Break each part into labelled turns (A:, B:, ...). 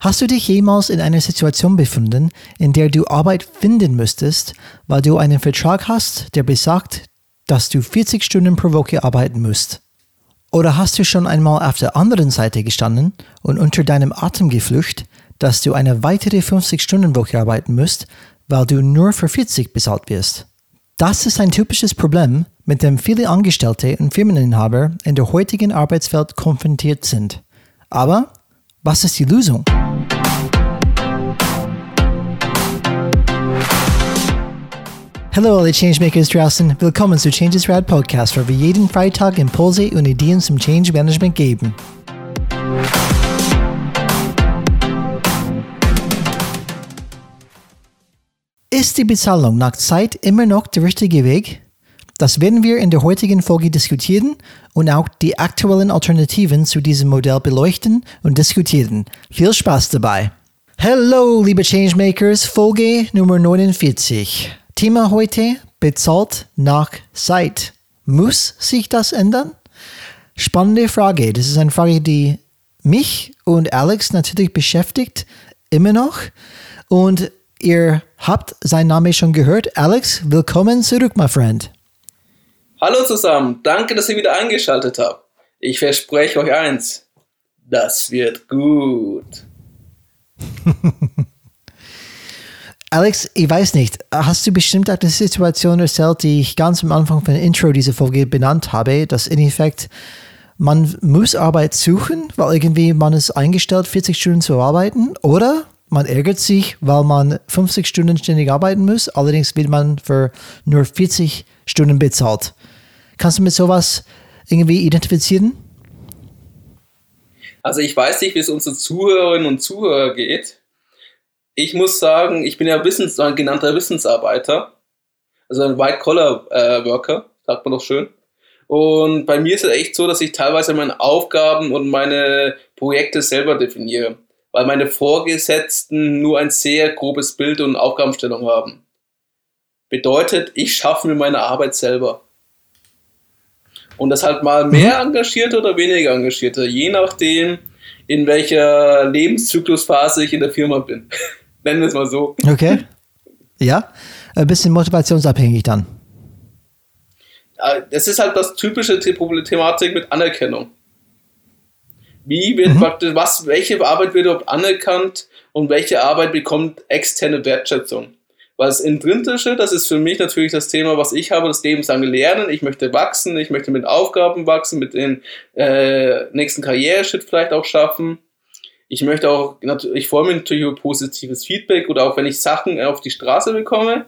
A: Hast du dich jemals in einer Situation befunden, in der du Arbeit finden müsstest, weil du einen Vertrag hast, der besagt, dass du 40 Stunden pro Woche arbeiten musst? Oder hast du schon einmal auf der anderen Seite gestanden und unter deinem Atem geflücht, dass du eine weitere 50-Stunden-Woche arbeiten musst, weil du nur für 40 bezahlt wirst? Das ist ein typisches Problem, mit dem viele Angestellte und Firmeninhaber in der heutigen Arbeitswelt konfrontiert sind. Aber was ist die Lösung? Hallo alle Changemakers draußen, willkommen zu Changes Rad Podcast, wo wir jeden Freitag Impulse und Ideen zum Change Management geben. Ist die Bezahlung nach Zeit immer noch der richtige Weg? Das werden wir in der heutigen Folge diskutieren und auch die aktuellen Alternativen zu diesem Modell beleuchten und diskutieren. Viel Spaß dabei! Hallo, liebe Changemakers, Folge Nummer 49. Thema heute, bezahlt nach Zeit. Muss sich das ändern? Spannende Frage. Das ist eine Frage, die mich und Alex natürlich beschäftigt, immer noch. Und ihr habt seinen Namen schon gehört. Alex, willkommen zurück, my friend.
B: Hallo zusammen, danke, dass ihr wieder eingeschaltet habt. Ich verspreche euch eins, das wird gut.
A: Alex, ich weiß nicht, hast du bestimmt eine Situation erzählt, die ich ganz am Anfang von der Intro dieser Folge benannt habe, dass in Effekt man muss Arbeit suchen, weil irgendwie man ist eingestellt, 40 Stunden zu arbeiten, oder man ärgert sich, weil man 50 Stunden ständig arbeiten muss, allerdings wird man für nur 40 Stunden bezahlt. Kannst du mit sowas irgendwie identifizieren?
B: Also ich weiß nicht, wie es unseren Zuhörerinnen und Zuhörern geht ich muss sagen, ich bin ja Wissens, ein genannter Wissensarbeiter, also ein White-Collar-Worker, äh, sagt man doch schön. Und bei mir ist es echt so, dass ich teilweise meine Aufgaben und meine Projekte selber definiere, weil meine Vorgesetzten nur ein sehr grobes Bild und Aufgabenstellung haben. Bedeutet, ich schaffe mir meine Arbeit selber. Und das halt mal mehr mhm. Engagierte oder weniger Engagierte, je nachdem, in welcher Lebenszyklusphase ich in der Firma bin. Nennen wir es mal so.
A: Okay. Ja, ein bisschen motivationsabhängig dann.
B: Das ist halt das typische Thematik mit Anerkennung. Wie wird mhm. praktisch, was, welche Arbeit wird überhaupt anerkannt und welche Arbeit bekommt externe Wertschätzung? Weil das Intrinsische, das ist für mich natürlich das Thema, was ich habe, das lebenslange Lernen. Ich möchte wachsen, ich möchte mit Aufgaben wachsen, mit den äh, nächsten Karriereschritt vielleicht auch schaffen. Ich möchte auch, ich freue mich natürlich über positives Feedback oder auch wenn ich Sachen auf die Straße bekomme.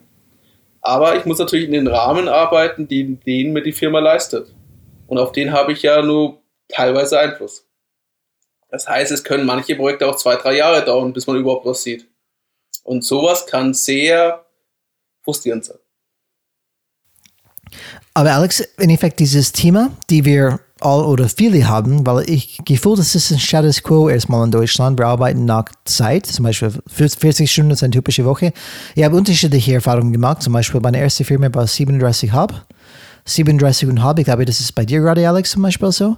B: Aber ich muss natürlich in den Rahmen arbeiten, die, den mir die Firma leistet. Und auf den habe ich ja nur teilweise Einfluss. Das heißt, es können manche Projekte auch zwei, drei Jahre dauern, bis man überhaupt was sieht. Und sowas kann sehr frustrierend sein.
A: Aber Alex, im Endeffekt dieses Thema, die wir all oder viele haben, weil ich gefühlt, das ist ein Status Quo erstmal in Deutschland. Wir arbeiten nach Zeit, zum Beispiel 40 Stunden ist eine typische Woche. Ich habe unterschiedliche Erfahrungen gemacht, zum Beispiel meine erste Firma war 37,5. 37,5, ich glaube, das ist bei dir gerade, Alex, zum Beispiel so.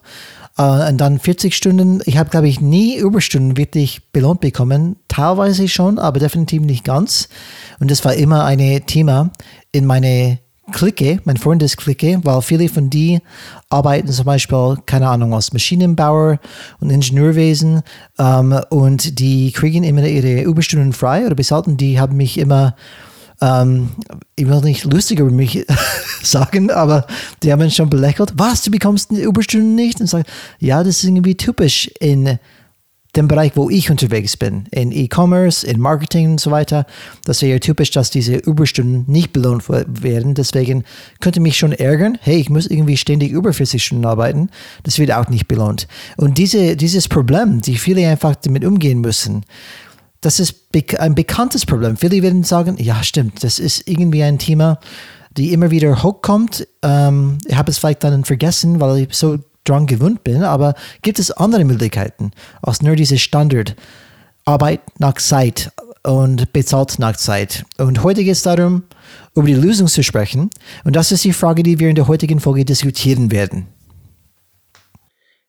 A: Uh, und dann 40 Stunden. Ich habe, glaube ich, nie Überstunden wirklich belohnt bekommen. Teilweise schon, aber definitiv nicht ganz. Und das war immer ein Thema in meine Clique, mein Freundesklicke, weil viele von die arbeiten zum Beispiel, keine Ahnung, als Maschinenbauer und Ingenieurwesen ähm, und die kriegen immer ihre Überstunden frei oder besalten, die haben mich immer, ähm, ich will nicht lustig über mich sagen, aber die haben schon belächelt, was, du bekommst Überstunden nicht? Und sagen, ja, das ist irgendwie typisch in dem Bereich, wo ich unterwegs bin, in E-Commerce, in Marketing und so weiter, das wäre typisch, dass diese Überstunden nicht belohnt werden. Deswegen könnte mich schon ärgern, hey, ich muss irgendwie ständig über 40 Stunden arbeiten. Das wird auch nicht belohnt. Und diese, dieses Problem, die viele einfach damit umgehen müssen, das ist ein bekanntes Problem. Viele werden sagen, ja, stimmt, das ist irgendwie ein Thema, die immer wieder hochkommt. Ähm, ich habe es vielleicht dann vergessen, weil ich so dran gewöhnt bin, aber gibt es andere Möglichkeiten als nur diese Standard Arbeit nach Zeit und bezahlt nach Zeit. Und heute geht es darum, über die Lösung zu sprechen. Und das ist die Frage, die wir in der heutigen Folge diskutieren werden.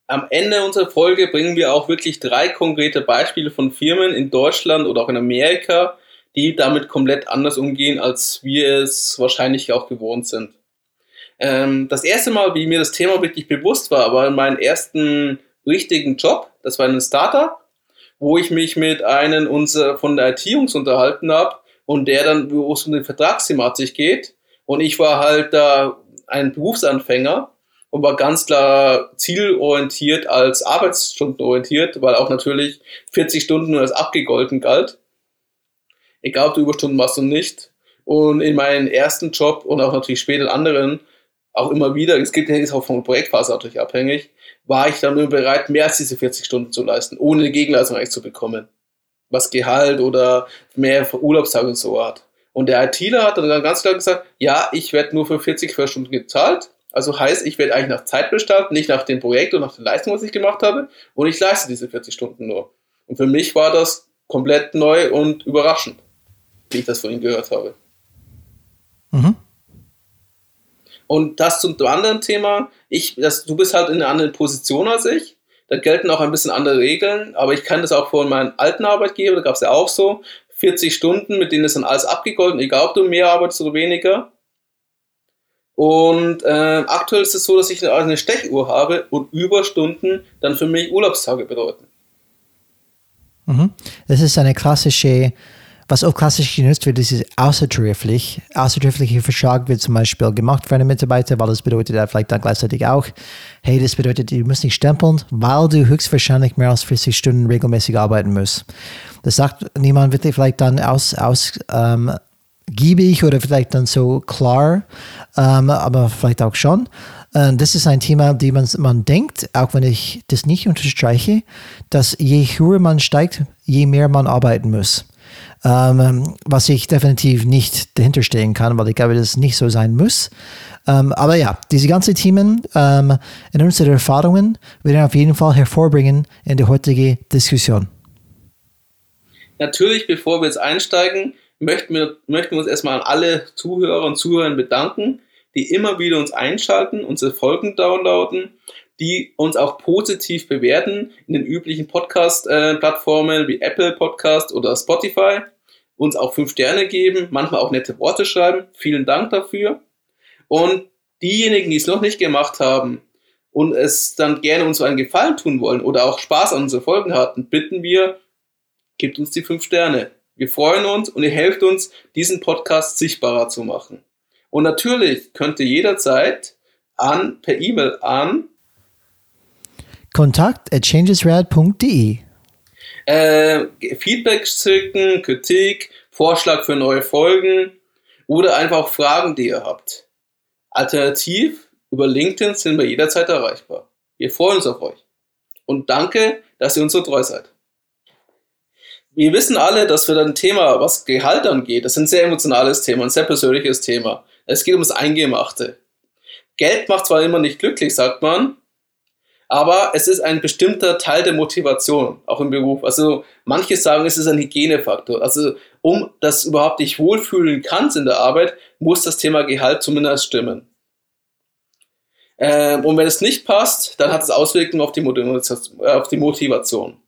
B: Am Ende unserer Folge bringen wir auch wirklich drei konkrete Beispiele von Firmen in Deutschland oder auch in Amerika, die damit komplett anders umgehen, als wir es wahrscheinlich auch gewohnt sind. Ähm, das erste Mal, wie mir das Thema wirklich bewusst war, war in meinem ersten richtigen Job. Das war ein Startup, wo ich mich mit einem unserer von der IT-Jungs unterhalten habe und der dann, wo es um die Vertragsthematik geht. Und ich war halt da ein Berufsanfänger und war ganz klar zielorientiert als Arbeitsstundenorientiert, weil auch natürlich 40 Stunden nur als abgegolten galt. Egal, ob du Überstunden machst und nicht. Und in meinem ersten Job und auch natürlich später in anderen, auch immer wieder, es gibt ist auch von Projektphase natürlich abhängig, war ich dann nur bereit, mehr als diese 40 Stunden zu leisten, ohne eine Gegenleistung eigentlich zu bekommen. Was Gehalt oder mehr Urlaubstage und so hat. Und der ITler hat dann ganz klar gesagt, ja, ich werde nur für 40 Stunden gezahlt also heißt, ich werde eigentlich nach Zeit bestartet, nicht nach dem Projekt und nach der Leistung, was ich gemacht habe. Und ich leiste diese 40 Stunden nur. Und für mich war das komplett neu und überraschend, wie ich das von ihm gehört habe. Mhm. Und das zum anderen Thema, ich, das, du bist halt in einer anderen Position als ich. Da gelten auch ein bisschen andere Regeln, aber ich kann das auch von meinem alten Arbeitgeber, da gab es ja auch so 40 Stunden, mit denen ist dann alles abgegolten, egal ob du mehr arbeitest oder weniger. Und äh, aktuell ist es so, dass ich eine Stechuhr habe und Überstunden dann für mich Urlaubstage bedeuten.
A: Mhm. Das ist eine klassische, was auch klassisch genutzt wird, ist außertariflich. Außertariflicher Vertrag wird zum Beispiel gemacht für einen Mitarbeiter, weil das bedeutet er vielleicht dann gleichzeitig auch, hey, das bedeutet, du musst nicht stempeln, weil du höchstwahrscheinlich mehr als 40 Stunden regelmäßig arbeiten musst. Das sagt niemand wird vielleicht dann aus, aus ähm, giebig oder vielleicht dann so klar, ähm, aber vielleicht auch schon. Äh, das ist ein Thema, die man, man denkt, auch wenn ich das nicht unterstreiche, dass je höher man steigt, je mehr man arbeiten muss. Ähm, was ich definitiv nicht dahinter stehen kann, weil ich glaube, das nicht so sein muss. Ähm, aber ja, diese ganzen Themen ähm, in unseren Erfahrungen werden auf jeden Fall hervorbringen in die heutige Diskussion.
B: Natürlich, bevor wir jetzt einsteigen, möchten wir, möchten wir uns erstmal an alle Zuhörer und Zuhörer bedanken, die immer wieder uns einschalten, unsere Folgen downloaden, die uns auch positiv bewerten in den üblichen Podcast-Plattformen wie Apple Podcast oder Spotify, uns auch fünf Sterne geben, manchmal auch nette Worte schreiben. Vielen Dank dafür. Und diejenigen, die es noch nicht gemacht haben und es dann gerne uns einen Gefallen tun wollen oder auch Spaß an unseren Folgen hatten, bitten wir, gebt uns die fünf Sterne. Wir freuen uns und ihr helft uns, diesen Podcast sichtbarer zu machen. Und natürlich könnt ihr jederzeit an, per E-Mail an
A: kontakt at changesrad.de
B: äh, Feedback schicken, Kritik, Vorschlag für neue Folgen oder einfach Fragen, die ihr habt. Alternativ über LinkedIn sind wir jederzeit erreichbar. Wir freuen uns auf euch. Und danke, dass ihr uns so treu seid wir wissen alle, dass wir dann Thema, was Gehalt angeht, das ist ein sehr emotionales Thema, ein sehr persönliches Thema. Es geht um das Eingemachte. Geld macht zwar immer nicht glücklich, sagt man, aber es ist ein bestimmter Teil der Motivation, auch im Beruf. Also manche sagen, es ist ein Hygienefaktor. Also um das überhaupt dich wohlfühlen kannst in der Arbeit, muss das Thema Gehalt zumindest stimmen. Ähm, und wenn es nicht passt, dann hat es Auswirkungen auf die Motivation.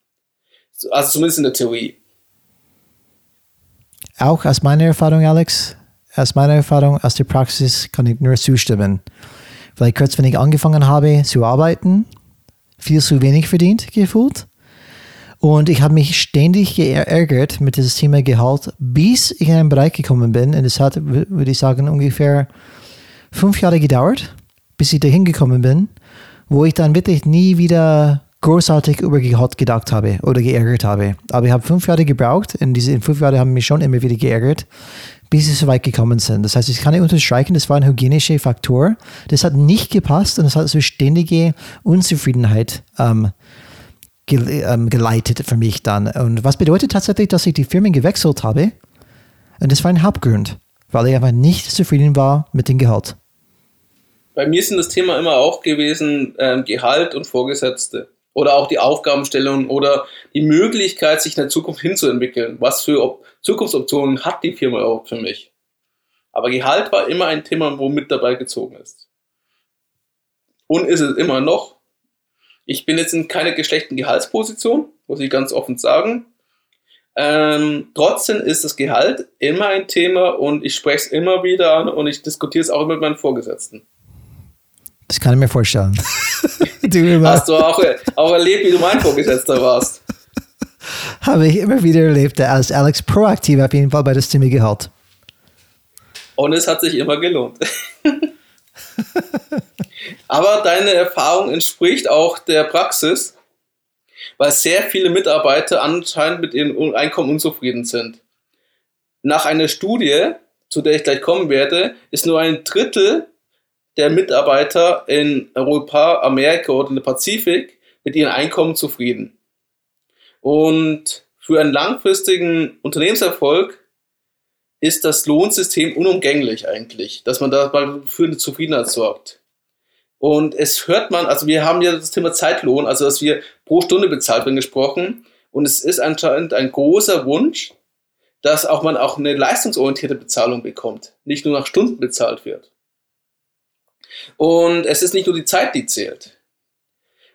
B: Also zumindest in der Theorie.
A: Auch aus meiner Erfahrung, Alex, aus meiner Erfahrung, aus der Praxis kann ich nur zustimmen. Vielleicht kurz, wenn ich angefangen habe zu arbeiten, viel zu wenig verdient gefühlt. Und ich habe mich ständig geärgert mit diesem Thema Gehalt, bis ich in einen Bereich gekommen bin. Und es hat, würde ich sagen, ungefähr fünf Jahre gedauert, bis ich dahin gekommen bin, wo ich dann wirklich nie wieder großartig über Gehalt gedacht habe oder geärgert habe. Aber ich habe fünf Jahre gebraucht. In diese fünf Jahren haben mich schon immer wieder geärgert, bis sie so weit gekommen sind. Das heißt, ich kann nicht unterstreichen, das war ein hygienischer Faktor. Das hat nicht gepasst und es hat so ständige Unzufriedenheit ähm, ähm, geleitet für mich dann. Und was bedeutet tatsächlich, dass ich die Firmen gewechselt habe? Und das war ein Hauptgrund, weil ich einfach nicht zufrieden war mit dem Gehalt.
B: Bei mir sind das Thema immer auch gewesen, ähm, Gehalt und Vorgesetzte oder auch die Aufgabenstellung oder die Möglichkeit, sich in der Zukunft hinzuentwickeln. Was für Op Zukunftsoptionen hat die Firma überhaupt für mich? Aber Gehalt war immer ein Thema, wo mit dabei gezogen ist. Und ist es immer noch. Ich bin jetzt in keiner geschlechten Gehaltsposition, muss ich ganz offen sagen. Ähm, trotzdem ist das Gehalt immer ein Thema und ich spreche es immer wieder an und ich diskutiere es auch mit meinen Vorgesetzten.
A: Das kann ich mir vorstellen.
B: du Hast du auch, auch erlebt, wie du mein Vorgesetzter warst?
A: Habe ich immer wieder erlebt, als Alex proaktiv auf jeden Fall bei das Thema Gehalt.
B: Und es hat sich immer gelohnt. Aber deine Erfahrung entspricht auch der Praxis, weil sehr viele Mitarbeiter anscheinend mit ihrem Einkommen unzufrieden sind. Nach einer Studie, zu der ich gleich kommen werde, ist nur ein Drittel der Mitarbeiter in Europa, Amerika oder in der Pazifik mit ihrem Einkommen zufrieden. Und für einen langfristigen Unternehmenserfolg ist das Lohnsystem unumgänglich eigentlich, dass man da für eine Zufriedenheit sorgt. Und es hört man, also wir haben ja das Thema Zeitlohn, also dass wir pro Stunde bezahlt werden gesprochen. Und es ist anscheinend ein großer Wunsch, dass auch man auch eine leistungsorientierte Bezahlung bekommt, nicht nur nach Stunden bezahlt wird. Und es ist nicht nur die Zeit, die zählt.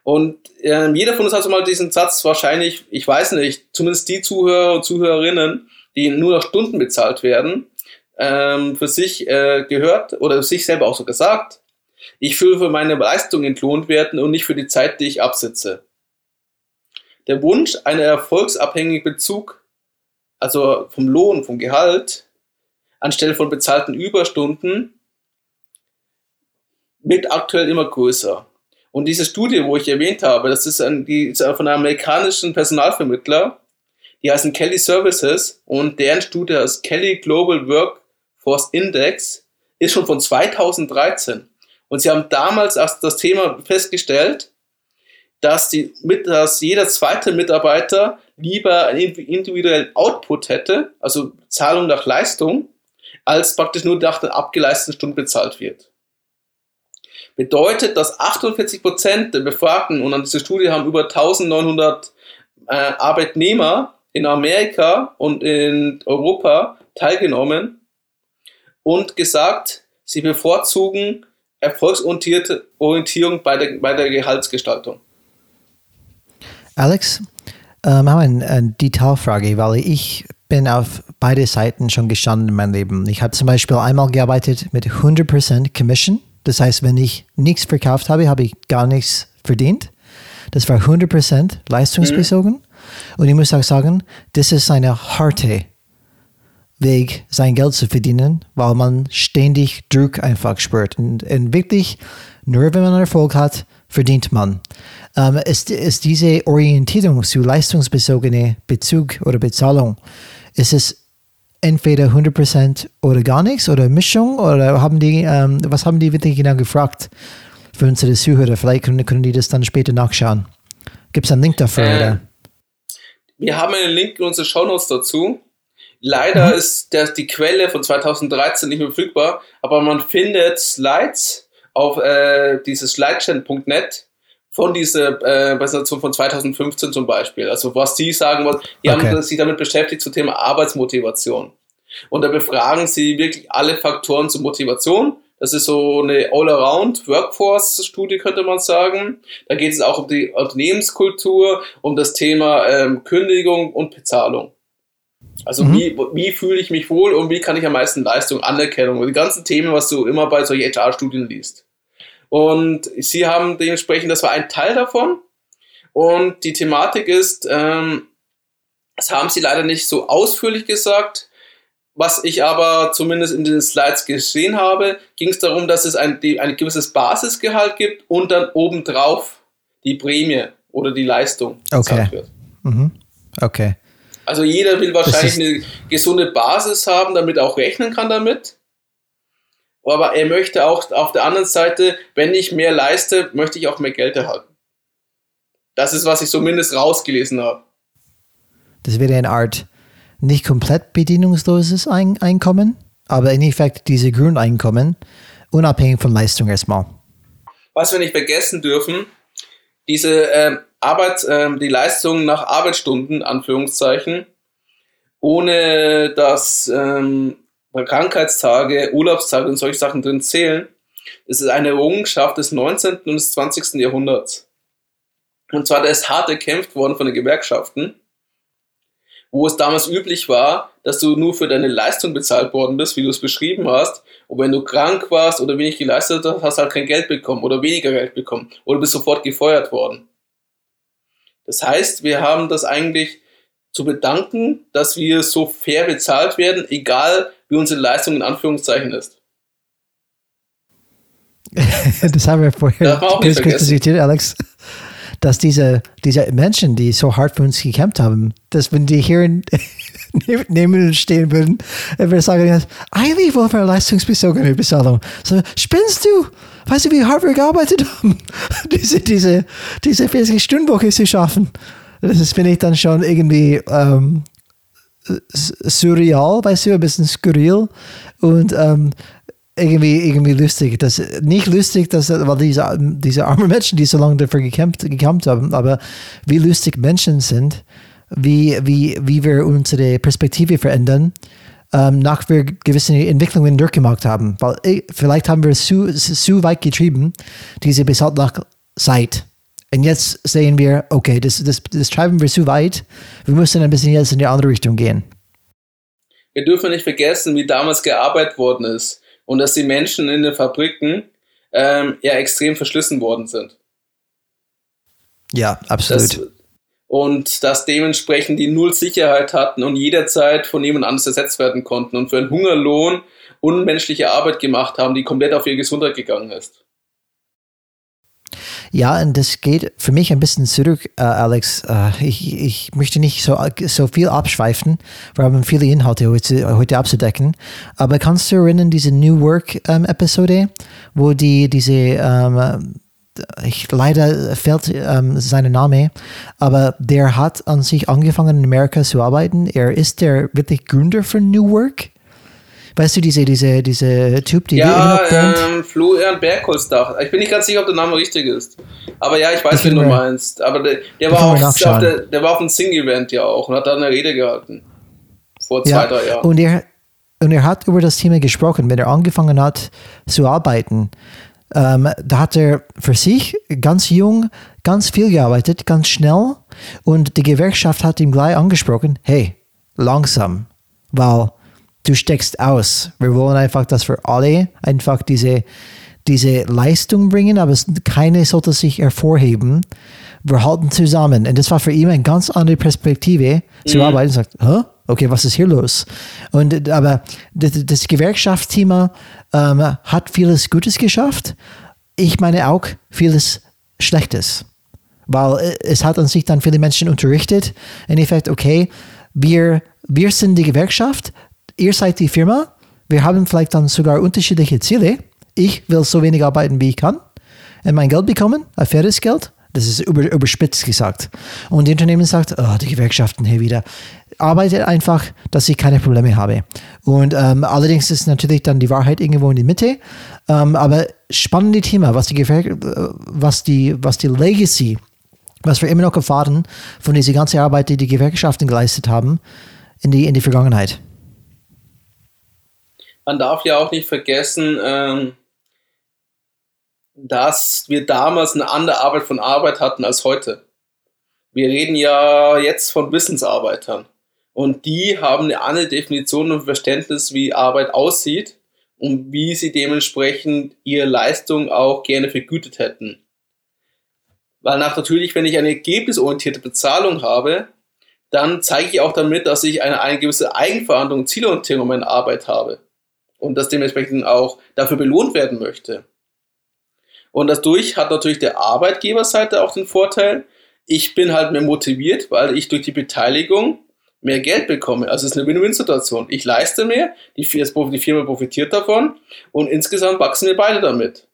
B: Und äh, jeder von uns hat so mal diesen Satz wahrscheinlich, ich weiß nicht, zumindest die Zuhörer und Zuhörerinnen, die nur nach Stunden bezahlt werden, ähm, für sich äh, gehört oder sich selber auch so gesagt. Ich will für meine Leistung entlohnt werden und nicht für die Zeit, die ich absitze. Der Wunsch, einen erfolgsabhängigen Bezug, also vom Lohn, vom Gehalt, anstelle von bezahlten Überstunden, wird aktuell immer größer. Und diese Studie, wo ich erwähnt habe, das ist, ein, die ist von einem amerikanischen Personalvermittler, die heißen Kelly Services und deren Studie ist Kelly Global Workforce Index, ist schon von 2013. Und sie haben damals das Thema festgestellt, dass, die, dass jeder zweite Mitarbeiter lieber einen individuellen Output hätte, also Zahlung nach Leistung, als praktisch nur nach den abgeleisteten Stunden bezahlt wird. Bedeutet, dass 48 Prozent der Befragten, und an dieser Studie haben über 1900 äh, Arbeitnehmer in Amerika und in Europa teilgenommen und gesagt, sie bevorzugen erfolgsorientierte Orientierung bei der, bei der Gehaltsgestaltung.
A: Alex, ähm, haben eine, eine Detailfrage, weil ich bin auf beide Seiten schon gestanden in meinem Leben. Ich habe zum Beispiel einmal gearbeitet mit 100% Commission. Das heißt, wenn ich nichts verkauft habe, habe ich gar nichts verdient. Das war 100% leistungsbezogen. Mhm. Und ich muss auch sagen, das ist eine harte Weg, sein Geld zu verdienen, weil man ständig Druck einfach spürt. Und, und wirklich, nur wenn man Erfolg hat, verdient man. Ähm, ist, ist diese Orientierung zu leistungsbezogene Bezug oder Bezahlung, ist es entweder 100% oder gar nichts oder Mischung oder haben die, ähm, was haben die wirklich genau gefragt für unsere Zuhörer? Vielleicht können, können die das dann später nachschauen. Gibt es einen Link dafür? Äh?
B: Wir haben einen Link in unsere Shownotes dazu. Leider mhm. ist der, die Quelle von 2013 nicht mehr verfügbar, aber man findet Slides auf äh, dieses slidechat.net von dieser äh, Präsentation von 2015 zum Beispiel. Also was die sagen, was, die okay. haben sich damit beschäftigt zum Thema Arbeitsmotivation. Und da befragen sie wirklich alle Faktoren zur Motivation. Das ist so eine All-Around-Workforce-Studie, könnte man sagen. Da geht es auch um die Unternehmenskultur, um das Thema ähm, Kündigung und Bezahlung. Also mhm. wie, wie fühle ich mich wohl und wie kann ich am meisten Leistung, Anerkennung, die ganzen Themen, was du immer bei solchen HR-Studien liest. Und sie haben dementsprechend, das war ein Teil davon. Und die Thematik ist, ähm, das haben sie leider nicht so ausführlich gesagt. Was ich aber zumindest in den Slides gesehen habe, ging es darum, dass es ein, die, ein gewisses Basisgehalt gibt und dann obendrauf die Prämie oder die Leistung
A: okay. wird. Mhm. Okay.
B: Also jeder will wahrscheinlich eine gesunde Basis haben, damit er auch rechnen kann damit aber er möchte auch auf der anderen Seite, wenn ich mehr leiste, möchte ich auch mehr Geld erhalten. Das ist, was ich zumindest rausgelesen habe.
A: Das wäre eine Art nicht komplett bedienungsloses Einkommen, aber in Effekt diese Grundeinkommen, unabhängig von Leistung erstmal.
B: Was wir nicht vergessen dürfen, diese äh, Arbeit, äh, die Leistung nach Arbeitsstunden, Anführungszeichen, ohne dass ähm, Krankheitstage, Urlaubstage und solche Sachen drin zählen. Es ist eine Errungenschaft des 19. und des 20. Jahrhunderts. Und zwar, der ist hart erkämpft worden von den Gewerkschaften, wo es damals üblich war, dass du nur für deine Leistung bezahlt worden bist, wie du es beschrieben hast. Und wenn du krank warst oder wenig geleistet hast, hast du halt kein Geld bekommen oder weniger Geld bekommen oder bist sofort gefeuert worden. Das heißt, wir haben das eigentlich zu bedanken, dass wir so fair bezahlt werden, egal wie unsere Leistung in Anführungszeichen ist.
A: das haben wir vorher diskutiert, Alex dass diese, diese Menschen, die so hart für uns gekämpft haben, dass wenn die hier neben uns stehen würden, wir sagen, eigentlich wollen wir leistungsbezogene Bezahlung. So, spinnst du? Weißt du, wie hart wir gearbeitet haben, diese, diese, diese 40-Stunden-Woche zu schaffen? Das ist, finde ich, dann schon irgendwie ähm, surreal, weißt du, ein bisschen skurril. Und ähm, irgendwie, irgendwie lustig. Das, nicht lustig, dass, weil diese, diese armen Menschen, die so lange dafür gekämpft, gekämpft haben, aber wie lustig Menschen sind, wie, wie, wie wir unsere Perspektive verändern, ähm, nach wir gewisse Entwicklungen durchgemacht haben. Weil vielleicht haben wir es zu, zu weit getrieben, diese bis halt nach Zeit. Und jetzt sehen wir, okay, das, das, das treiben wir zu weit. Wir müssen ein bisschen jetzt in die andere Richtung gehen.
B: Wir dürfen nicht vergessen, wie damals gearbeitet worden ist und dass die Menschen in den Fabriken ähm, ja extrem verschlissen worden sind.
A: Ja, absolut.
B: Das, und dass dementsprechend die null Sicherheit hatten und jederzeit von jemand anders ersetzt werden konnten und für einen Hungerlohn unmenschliche Arbeit gemacht haben, die komplett auf ihre Gesundheit gegangen ist.
A: Ja, und das geht für mich ein bisschen zurück, äh, Alex. Äh, ich, ich möchte nicht so, so viel abschweifen. Wir haben viele Inhalte heute, heute abzudecken. Aber kannst du erinnern, diese New Work-Episode, ähm, wo die diese ähm, ich, leider fällt ähm, sein Name, aber der hat an sich angefangen in Amerika zu arbeiten. Er ist der wirklich Gründer von New Work. Weißt du, diese, diese, diese Typ, die
B: Ja, ähm, Florian Bergholzdach. Ich bin nicht ganz sicher, ob der Name richtig ist. Aber ja, ich weiß, wen du meinst. Aber der, der war, auf, auf der, der war auf einem Sing-Event ja auch und hat da eine Rede gehalten. Vor zwei, ja, drei Jahren.
A: Und er, und er hat über das Thema gesprochen, wenn er angefangen hat zu arbeiten. Ähm, da hat er für sich ganz jung ganz viel gearbeitet, ganz schnell. Und die Gewerkschaft hat ihm gleich angesprochen, hey, langsam, weil du steckst aus. Wir wollen einfach, dass wir alle einfach diese, diese Leistung bringen, aber keine sollte sich hervorheben. Wir halten zusammen. Und das war für ihn eine ganz andere Perspektive mhm. zu arbeiten. Und sagt, Hä? okay, was ist hier los? Und aber das, das Gewerkschaftsthema ähm, hat vieles Gutes geschafft. Ich meine auch vieles Schlechtes. Weil äh, es hat an sich dann viele Menschen unterrichtet. In Effekt, okay, wir, wir sind die Gewerkschaft, ihr seid die Firma, wir haben vielleicht dann sogar unterschiedliche Ziele. Ich will so wenig arbeiten, wie ich kann und mein Geld bekommen, ein faires Geld. Das ist über, überspitzt gesagt. Und die Unternehmen sagt, oh, die Gewerkschaften hier wieder. Arbeitet einfach, dass ich keine Probleme habe. Und ähm, allerdings ist natürlich dann die Wahrheit irgendwo in die Mitte. Ähm, aber spannende Thema, was die, Gewerk äh, was die, was die Legacy, was wir immer noch erfahren von dieser ganzen Arbeit, die die Gewerkschaften geleistet haben in die, in die Vergangenheit
B: man darf ja auch nicht vergessen, ähm, dass wir damals eine andere Arbeit von Arbeit hatten als heute. Wir reden ja jetzt von Wissensarbeitern. Und die haben eine andere Definition und Verständnis, wie Arbeit aussieht und wie sie dementsprechend ihre Leistung auch gerne vergütet hätten. Weil nach natürlich, wenn ich eine ergebnisorientierte Bezahlung habe, dann zeige ich auch damit, dass ich eine, eine gewisse Eigenverantwortung, Zielorientierung in meiner Arbeit habe und das dementsprechend auch dafür belohnt werden möchte. Und dadurch hat natürlich der Arbeitgeberseite auch den Vorteil, ich bin halt mehr motiviert, weil ich durch die Beteiligung mehr Geld bekomme. Also es ist eine Win-Win-Situation. Ich leiste mehr, die, Firma profitiert davon und insgesamt wachsen wir beide damit.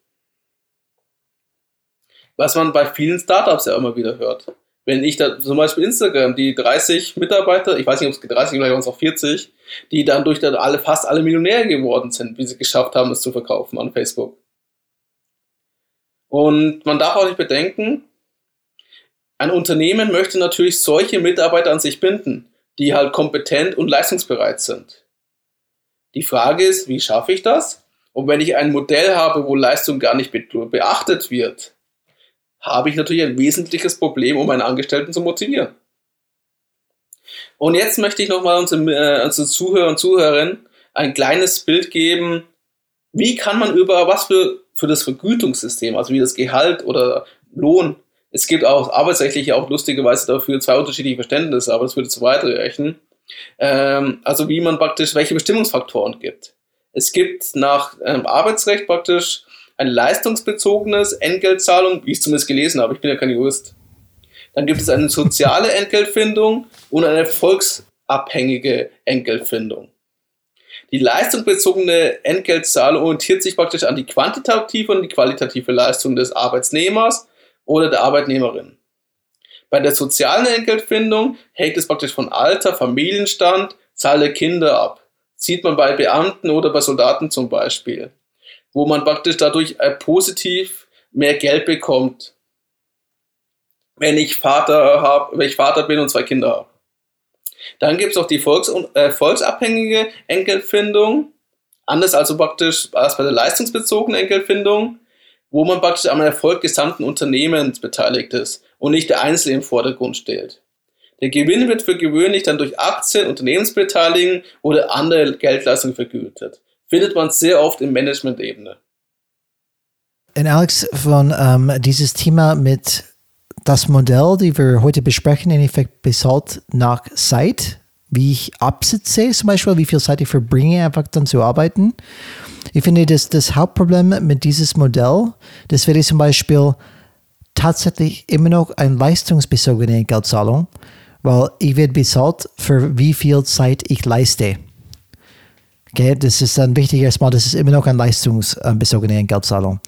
B: Was man bei vielen Startups ja immer wieder hört wenn ich da zum Beispiel Instagram, die 30 Mitarbeiter, ich weiß nicht, ob es 30, vielleicht waren es auch 40, die dann durch dann alle, fast alle Millionäre geworden sind, wie sie geschafft haben, es zu verkaufen an Facebook. Und man darf auch nicht bedenken, ein Unternehmen möchte natürlich solche Mitarbeiter an sich binden, die halt kompetent und leistungsbereit sind. Die Frage ist, wie schaffe ich das? Und wenn ich ein Modell habe, wo Leistung gar nicht beachtet wird, habe ich natürlich ein wesentliches Problem, um meine Angestellten zu motivieren. Und jetzt möchte ich nochmal unseren, äh, unseren Zuhörer und Zuhörerinnen ein kleines Bild geben, wie kann man über was für, für das Vergütungssystem, also wie das Gehalt oder Lohn, es gibt auch arbeitsrechtlich auch lustigerweise dafür zwei unterschiedliche Verständnisse, aber das würde zu weit reichen. Ähm, also wie man praktisch, welche Bestimmungsfaktoren gibt. Es gibt nach ähm, Arbeitsrecht praktisch ein leistungsbezogenes Entgeltzahlung, wie ich es zumindest gelesen habe, ich bin ja kein Jurist. Dann gibt es eine soziale Entgeltfindung und eine volksabhängige Entgeltfindung. Die leistungsbezogene Entgeltzahlung orientiert sich praktisch an die quantitative und die qualitative Leistung des Arbeitsnehmers oder der Arbeitnehmerin. Bei der sozialen Entgeltfindung hängt es praktisch von Alter, Familienstand, Zahl der Kinder ab. Sieht man bei Beamten oder bei Soldaten zum Beispiel, wo man praktisch dadurch äh, positiv mehr Geld bekommt, wenn ich Vater habe, wenn ich Vater bin und zwei Kinder habe. Dann gibt es auch die Volks äh, volksabhängige Enkelfindung, anders also praktisch als bei der leistungsbezogenen Enkelfindung, wo man praktisch am Erfolg gesamten Unternehmens beteiligt ist und nicht der Einzelne im Vordergrund steht. Der Gewinn wird für gewöhnlich dann durch Aktien, Unternehmensbeteiligung oder andere Geldleistungen vergütet. Findet man sehr oft in Management-Ebene.
A: Alex, von ähm, dieses Thema mit das Modell, die wir heute besprechen, in Effekt bezahlt nach Zeit, wie ich absitze, zum Beispiel, wie viel Zeit ich verbringe, einfach dann zu arbeiten. Ich finde, dass das Hauptproblem mit dieses Modell, das wäre zum Beispiel tatsächlich immer noch eine leistungsbezogene Geldzahlung, weil ich werde bezahlt für wie viel Zeit ich leiste. Okay, das ist dann wichtig erstmal, das ist immer noch eine leistungsbezogene Geldzahlung.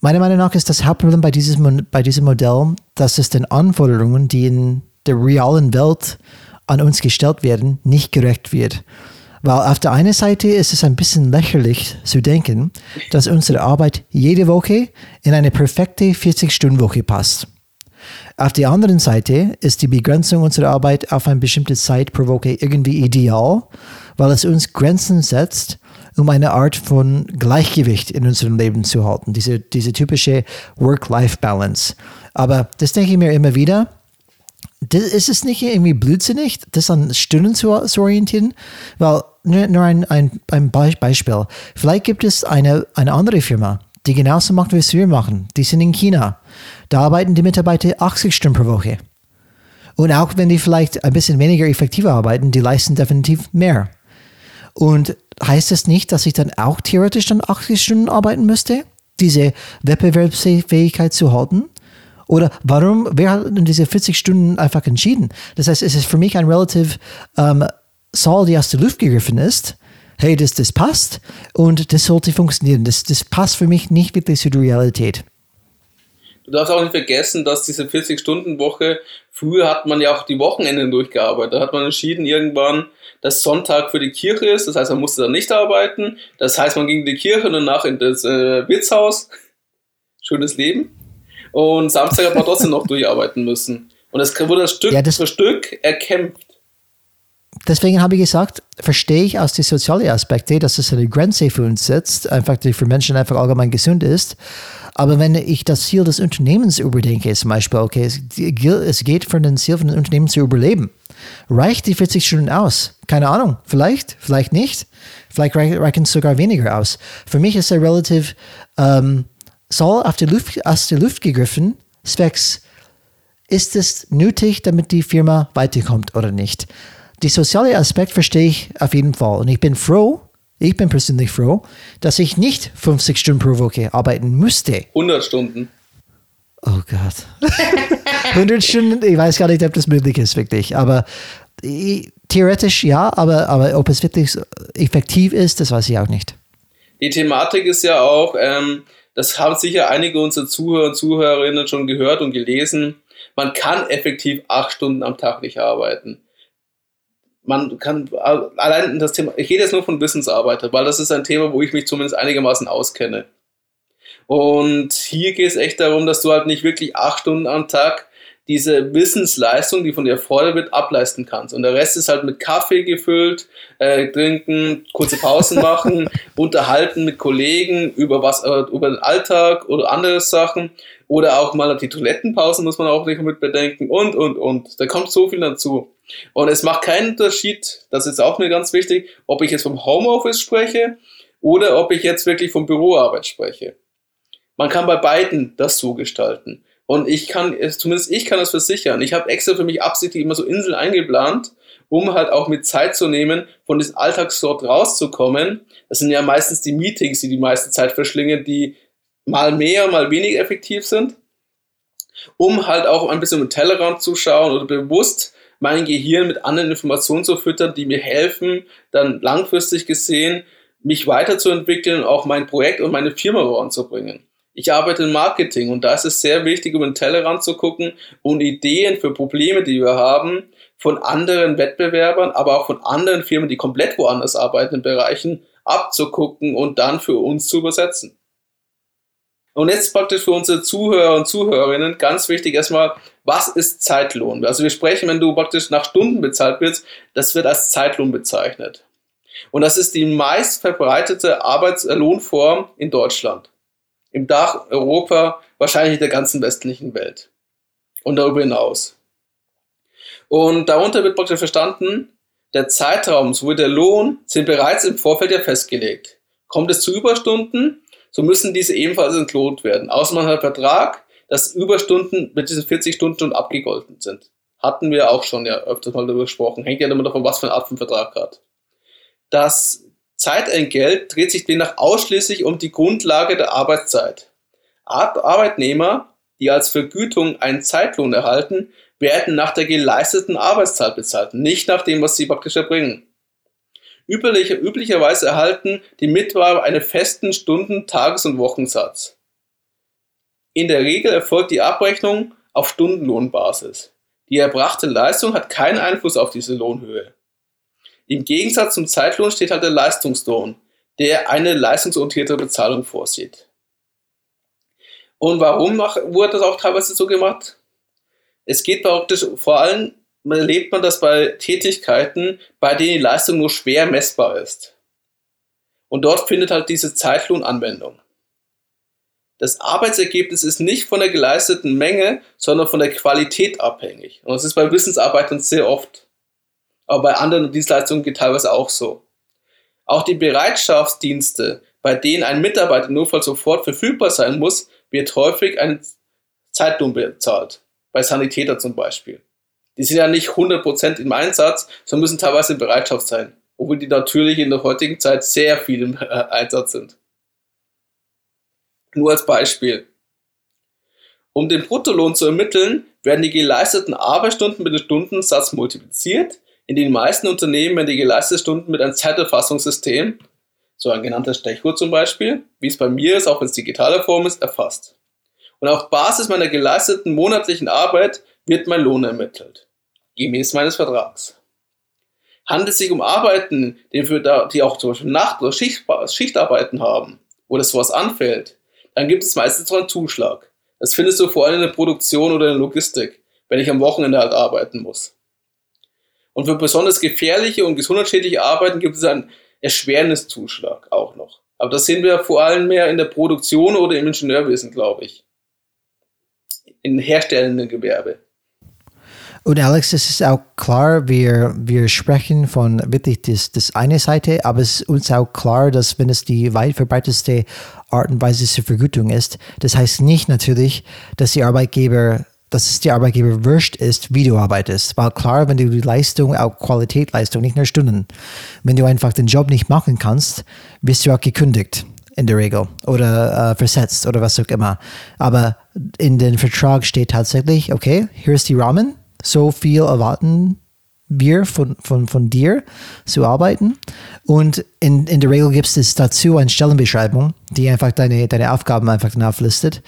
A: Meiner Meinung nach ist das Hauptproblem bei diesem, bei diesem Modell, dass es den Anforderungen, die in der realen Welt an uns gestellt werden, nicht gerecht wird. Weil auf der einen Seite ist es ein bisschen lächerlich zu denken, dass unsere Arbeit jede Woche in eine perfekte 40-Stunden-Woche passt. Auf der anderen Seite ist die Begrenzung unserer Arbeit auf eine bestimmte Zeit pro Woche irgendwie ideal, weil es uns Grenzen setzt, um eine Art von Gleichgewicht in unserem Leben zu halten, diese, diese typische Work-Life-Balance. Aber das denke ich mir immer wieder. Das, ist es nicht irgendwie blödsinnig, das an Stunden zu, zu orientieren? Weil, nur, nur ein, ein, ein Beispiel. Vielleicht gibt es eine, eine andere Firma, die genauso macht, wie wir machen. Die sind in China. Da arbeiten die Mitarbeiter 80 Stunden pro Woche. Und auch wenn die vielleicht ein bisschen weniger effektiv arbeiten, die leisten definitiv mehr. Und heißt das nicht, dass ich dann auch theoretisch dann 80 Stunden arbeiten müsste, diese Wettbewerbsfähigkeit zu halten? Oder warum, wer hat denn diese 40 Stunden einfach entschieden? Das heißt, es ist für mich ein relativ ähm, Zahl, die aus der Luft gegriffen ist. Hey, das, das passt und das sollte funktionieren. Das, das passt für mich nicht wirklich zu der Realität.
B: Du darfst auch nicht vergessen, dass diese 40-Stunden-Woche, früher hat man ja auch die Wochenenden durchgearbeitet. Da hat man entschieden irgendwann, dass Sonntag für die Kirche ist. Das heißt, man musste dann nicht arbeiten. Das heißt, man ging in die Kirche und danach in das äh, Wirtshaus. Schönes Leben. Und Samstag hat man trotzdem noch durcharbeiten müssen. Und das wurde Stück ja, das für Stück erkämpft.
A: Deswegen habe ich gesagt, verstehe ich aus den sozialen Aspekten, dass es eine Grenze für uns setzt, einfach die für Menschen einfach allgemein gesund ist. Aber wenn ich das Ziel des Unternehmens überdenke, zum Beispiel, okay, es geht für den Ziel von dem Unternehmen zu überleben. Reicht die 40 Stunden aus? Keine Ahnung. Vielleicht, vielleicht nicht. Vielleicht reichen es sogar weniger aus. Für mich ist er relativ ähm, soll auf die Luft, aus der Luft gegriffen, zwecks, ist es nötig, damit die Firma weiterkommt oder nicht? Die soziale Aspekt verstehe ich auf jeden Fall. Und ich bin froh, ich bin persönlich froh, dass ich nicht 50 Stunden pro Woche arbeiten müsste.
B: 100 Stunden.
A: Oh Gott. 100 Stunden, ich weiß gar nicht, ob das möglich ist, wirklich. Aber theoretisch ja, aber, aber ob es wirklich effektiv ist, das weiß ich auch nicht.
B: Die Thematik ist ja auch, ähm, das haben sicher einige unserer Zuhörer und Zuhörerinnen schon gehört und gelesen, man kann effektiv acht Stunden am Tag nicht arbeiten man kann allein das Thema, ich rede jetzt nur von Wissensarbeiter, weil das ist ein Thema, wo ich mich zumindest einigermaßen auskenne. Und hier geht es echt darum, dass du halt nicht wirklich acht Stunden am Tag diese Wissensleistung, die von dir erfordert wird, ableisten kannst. Und der Rest ist halt mit Kaffee gefüllt, äh, trinken, kurze Pausen machen, unterhalten mit Kollegen über was, äh, über den Alltag oder andere Sachen. Oder auch mal die Toilettenpausen muss man auch nicht mit bedenken und, und, und. Da kommt so viel dazu. Und es macht keinen Unterschied, das ist auch mir ganz wichtig, ob ich jetzt vom Homeoffice spreche oder ob ich jetzt wirklich von Büroarbeit spreche. Man kann bei beiden das so gestalten. Und ich kann, zumindest ich kann das versichern. Ich habe extra für mich absichtlich immer so Inseln eingeplant, um halt auch mit Zeit zu nehmen, von diesem Alltagssort rauszukommen. Das sind ja meistens die Meetings, die die meiste Zeit verschlingen, die mal mehr, mal weniger effektiv sind. Um halt auch ein bisschen mit Tellerrand zu schauen oder bewusst mein Gehirn mit anderen Informationen zu füttern, die mir helfen, dann langfristig gesehen, mich weiterzuentwickeln und auch mein Projekt und meine Firma voranzubringen. Ich arbeite im Marketing und da ist es sehr wichtig, um den Tellerrand zu gucken und Ideen für Probleme, die wir haben, von anderen Wettbewerbern, aber auch von anderen Firmen, die komplett woanders arbeiten in Bereichen, abzugucken und dann für uns zu übersetzen. Und jetzt praktisch für unsere Zuhörer und Zuhörerinnen ganz wichtig erstmal, was ist Zeitlohn? Also wir sprechen, wenn du praktisch nach Stunden bezahlt wirst, das wird als Zeitlohn bezeichnet. Und das ist die meist verbreitete Arbeitslohnform in Deutschland im Dach Europa, wahrscheinlich der ganzen westlichen Welt und darüber hinaus. Und darunter wird praktisch verstanden, der Zeitraum sowie der Lohn sind bereits im Vorfeld ja festgelegt. Kommt es zu Überstunden, so müssen diese ebenfalls entlohnt werden. Außer man hat einen Vertrag, dass Überstunden mit diesen 40 Stunden schon abgegolten sind. Hatten wir auch schon ja öfters mal darüber gesprochen. Hängt ja immer davon, was für eine Art von Vertrag hat. Das Zeitentgelt dreht sich demnach ausschließlich um die Grundlage der Arbeitszeit. Arbeitnehmer, die als Vergütung einen Zeitlohn erhalten, werden nach der geleisteten Arbeitszeit bezahlt, nicht nach dem, was sie praktisch erbringen. Üblicher, üblicherweise erhalten die Mitwerber einen festen Stunden-, Tages- und Wochensatz. In der Regel erfolgt die Abrechnung auf Stundenlohnbasis. Die erbrachte Leistung hat keinen Einfluss auf diese Lohnhöhe. Im Gegensatz zum Zeitlohn steht halt der Leistungslohn, der eine leistungsorientierte Bezahlung vorsieht. Und warum wurde das auch teilweise so gemacht? Es geht praktisch vor allem, erlebt man das bei Tätigkeiten, bei denen die Leistung nur schwer messbar ist. Und dort findet halt diese Zeitlohn Anwendung. Das Arbeitsergebnis ist nicht von der geleisteten Menge, sondern von der Qualität abhängig. Und das ist bei Wissensarbeitern sehr oft aber bei anderen Dienstleistungen geht teilweise auch so. Auch die Bereitschaftsdienste, bei denen ein Mitarbeiter nur notfalls sofort verfügbar sein muss, wird häufig einen Zeitlohn bezahlt. Bei Sanitäter zum Beispiel. Die sind ja nicht 100% im Einsatz, sondern müssen teilweise in Bereitschaft sein. Obwohl die natürlich in der heutigen Zeit sehr viel im Einsatz sind. Nur als Beispiel. Um den Bruttolohn zu ermitteln, werden die geleisteten Arbeitsstunden mit dem Stundensatz multipliziert, in den meisten Unternehmen werden die geleisteten Stunden mit einem Zeiterfassungssystem, so ein genannter Stechuhr zum Beispiel, wie es bei mir ist, auch wenn es digitale Form ist, erfasst. Und auf Basis meiner geleisteten monatlichen Arbeit wird mein Lohn ermittelt, gemäß meines Vertrags. Handelt es sich um Arbeiten, die, für die auch zum Beispiel Nacht- oder Schicht, Schichtarbeiten haben, wo das sowas anfällt, dann gibt es meistens so einen Zuschlag. Das findest du vor allem in der Produktion oder in der Logistik, wenn ich am Wochenende halt arbeiten muss. Und für besonders gefährliche und gesundheitsschädliche Arbeiten gibt es einen Erschwerniszuschlag auch noch. Aber das sehen wir vor allem mehr in der Produktion oder im Ingenieurwesen, glaube ich. In herstellenden Gewerbe.
A: Und Alex, es ist auch klar, wir, wir sprechen von wirklich das, das eine Seite, aber es ist uns auch klar, dass wenn es die weit verbreiteste Art und Weise zur Vergütung ist, das heißt nicht natürlich, dass die Arbeitgeber dass es die Arbeitgeber wurscht ist, wie du arbeitest. Weil klar, wenn du die Leistung, auch Qualität Leistung, nicht nur Stunden, wenn du einfach den Job nicht machen kannst, wirst du auch gekündigt in der Regel oder äh, versetzt oder was auch immer. Aber in dem Vertrag steht tatsächlich, okay, hier ist die Rahmen, so viel erwarten wir von, von, von dir zu arbeiten. Und in, in der Regel gibt es dazu eine Stellenbeschreibung, die einfach deine, deine Aufgaben einfach dann auflistet.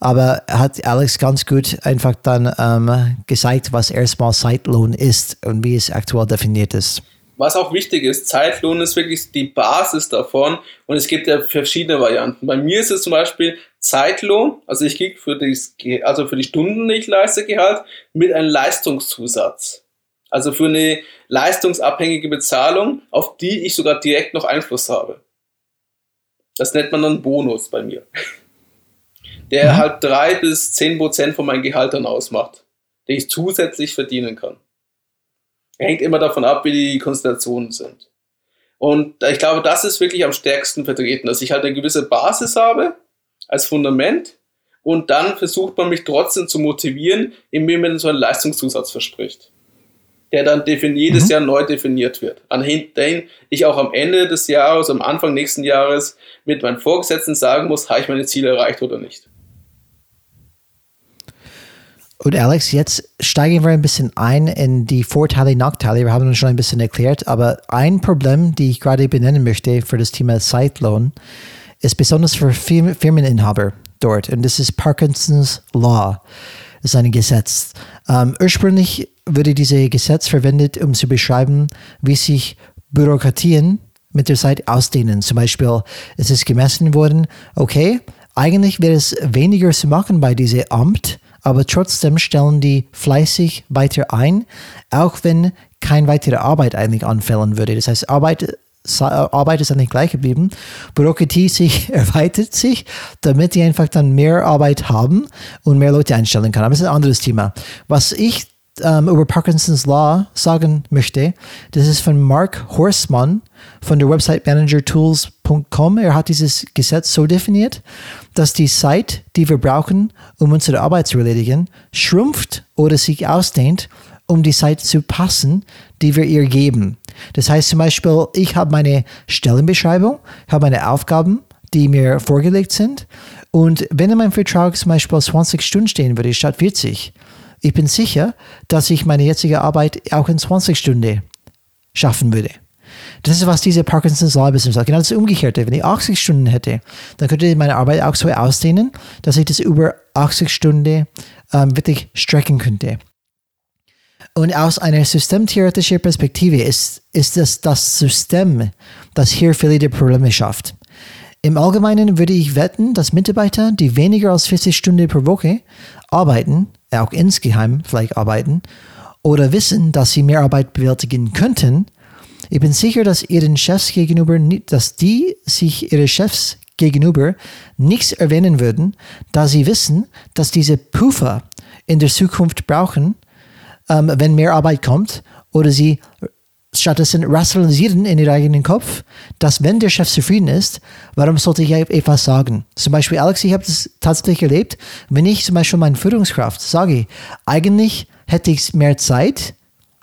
A: Aber hat Alex ganz gut einfach dann ähm, gezeigt, was erstmal Zeitlohn ist und wie es aktuell definiert ist.
B: Was auch wichtig ist, Zeitlohn ist wirklich die Basis davon und es gibt ja verschiedene Varianten. Bei mir ist es zum Beispiel Zeitlohn, also ich kriege für, die, also für die Stunden, die ich leiste, Gehalt, mit einem Leistungszusatz. Also für eine leistungsabhängige Bezahlung, auf die ich sogar direkt noch Einfluss habe. Das nennt man dann Bonus bei mir. Der mhm. halt drei bis zehn Prozent von meinem Gehalt dann ausmacht, den ich zusätzlich verdienen kann. Hängt immer davon ab, wie die Konstellationen sind. Und ich glaube, das ist wirklich am stärksten vertreten, dass ich halt eine gewisse Basis habe als Fundament und dann versucht man mich trotzdem zu motivieren, indem man so einen Leistungszusatz verspricht, der dann jedes mhm. Jahr neu definiert wird, an den ich auch am Ende des Jahres, am Anfang nächsten Jahres mit meinen Vorgesetzten sagen muss, habe ich meine Ziele erreicht oder nicht.
A: Und Alex, jetzt steigen wir ein bisschen ein in die Vorteile, Nachteile. Wir haben uns schon ein bisschen erklärt, aber ein Problem, die ich gerade benennen möchte für das Thema Zeitlohn, ist besonders für Firmeninhaber dort. Und das ist Parkinson's Law. Das ist ein Gesetz. Ähm, ursprünglich wurde dieses Gesetz verwendet, um zu beschreiben, wie sich Bürokratien mit der Zeit ausdehnen. Zum Beispiel ist es gemessen worden, okay, eigentlich wäre es weniger zu machen bei diesem Amt, aber trotzdem stellen die fleißig weiter ein, auch wenn kein weitere Arbeit eigentlich anfällen würde. Das heißt, Arbeit, Arbeit ist eigentlich gleich geblieben. Bürokratie sich erweitert sich, damit die einfach dann mehr Arbeit haben und mehr Leute einstellen können. Aber das ist ein anderes Thema. Was ich ähm, über Parkinson's Law sagen möchte, das ist von Mark Horstmann von der Website managertools.com. Er hat dieses Gesetz so definiert, dass die Zeit, die wir brauchen, um unsere Arbeit zu erledigen, schrumpft oder sich ausdehnt, um die Zeit zu passen, die wir ihr geben. Das heißt zum Beispiel, ich habe meine Stellenbeschreibung, habe meine Aufgaben, die mir vorgelegt sind. Und wenn in meinem Vertrag zum Beispiel 20 Stunden stehen würde statt 40, ich bin sicher, dass ich meine jetzige Arbeit auch in 20 Stunden schaffen würde. Das ist, was diese Parkinson's Law Business sagt. Genau das Umgekehrte. Wenn ich 80 Stunden hätte, dann könnte ich meine Arbeit auch so ausdehnen, dass ich das über 80 Stunden ähm, wirklich strecken könnte. Und aus einer systemtheoretischen Perspektive ist, ist es das System, das hier viele der Probleme schafft. Im Allgemeinen würde ich wetten, dass Mitarbeiter, die weniger als 40 Stunden pro Woche arbeiten, auch insgeheim vielleicht arbeiten, oder wissen, dass sie mehr Arbeit bewältigen könnten, ich bin sicher, dass ihren Chefs gegenüber, dass die sich ihre Chefs gegenüber nichts erwähnen würden, da sie wissen, dass diese Puffer in der Zukunft brauchen, ähm, wenn mehr Arbeit kommt, oder sie stattdessen rationalisieren in ihrem eigenen Kopf, dass wenn der Chef zufrieden ist, warum sollte ich etwas sagen? Zum Beispiel, Alex, ich habe das tatsächlich erlebt, wenn ich zum Beispiel meine Führungskraft sage, eigentlich hätte ich mehr Zeit,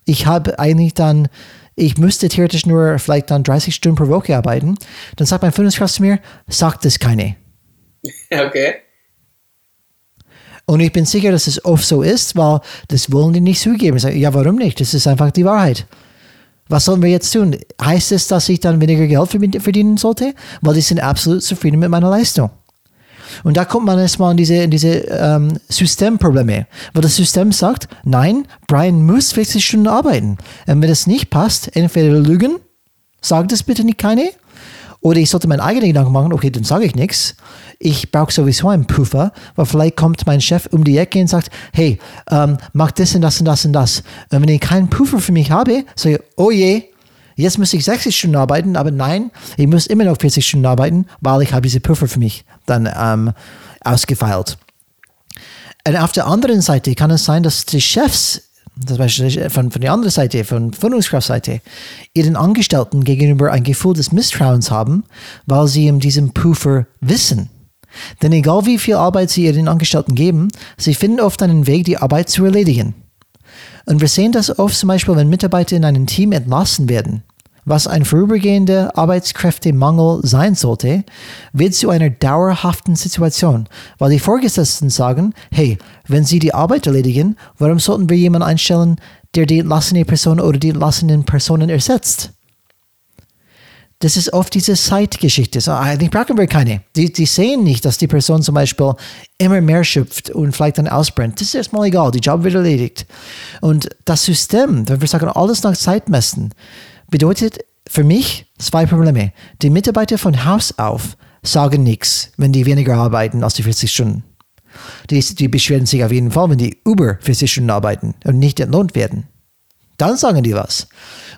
A: ich habe eigentlich dann, ich müsste theoretisch nur vielleicht dann 30 Stunden pro Woche arbeiten, dann sagt mein Führungskraft zu mir, sagt das keine.
B: Okay.
A: Und ich bin sicher, dass es oft so ist, weil das wollen die nicht zugeben. Ja, warum nicht? Das ist einfach die Wahrheit. Was sollen wir jetzt tun? Heißt es, dass ich dann weniger Geld verdienen sollte? Weil die sind absolut zufrieden mit meiner Leistung. Und da kommt man erstmal in diese, in diese ähm, Systemprobleme, weil das System sagt, nein, Brian muss 40 Stunden arbeiten. Und wenn das nicht passt, entweder lügen, sagt es bitte nicht keine, oder ich sollte meinen eigenen Gedanken machen, okay, dann sage ich nichts. Ich brauche sowieso einen Puffer, weil vielleicht kommt mein Chef um die Ecke und sagt, hey, ähm, mach das und das und das und das. Und wenn ich keinen Puffer für mich habe, sage ich, oh je, jetzt muss ich 60 Stunden arbeiten, aber nein, ich muss immer noch 40 Stunden arbeiten, weil ich habe diese Puffer für mich dann ähm, ausgefeilt. Und auf der anderen Seite kann es sein, dass die Chefs das heißt von, von der anderen Seite, von Führungskraftseite, ihren Angestellten gegenüber ein Gefühl des Misstrauens haben, weil sie in diesem Puffer wissen. Denn egal wie viel Arbeit sie ihren Angestellten geben, sie finden oft einen Weg, die Arbeit zu erledigen. Und wir sehen das oft zum Beispiel, wenn Mitarbeiter in einem Team entlassen werden was ein vorübergehender Arbeitskräftemangel sein sollte, wird zu einer dauerhaften Situation, weil die Vorgesetzten sagen, hey, wenn Sie die Arbeit erledigen, warum sollten wir jemanden einstellen, der die entlassene Person oder die entlassenen Personen ersetzt? Das ist oft diese Zeitgeschichte. So, eigentlich brauchen wir keine. Die, die sehen nicht, dass die Person zum Beispiel immer mehr schöpft und vielleicht dann ausbrennt. Das ist erstmal egal, die Job wird erledigt. Und das System, wenn wir sagen, alles nach Zeit messen, bedeutet für mich zwei Probleme. Die Mitarbeiter von Haus auf sagen nichts, wenn die weniger arbeiten als die 40 Stunden. Die, die beschweren sich auf jeden Fall, wenn die über 40 Stunden arbeiten und nicht entlohnt werden. Dann sagen die was.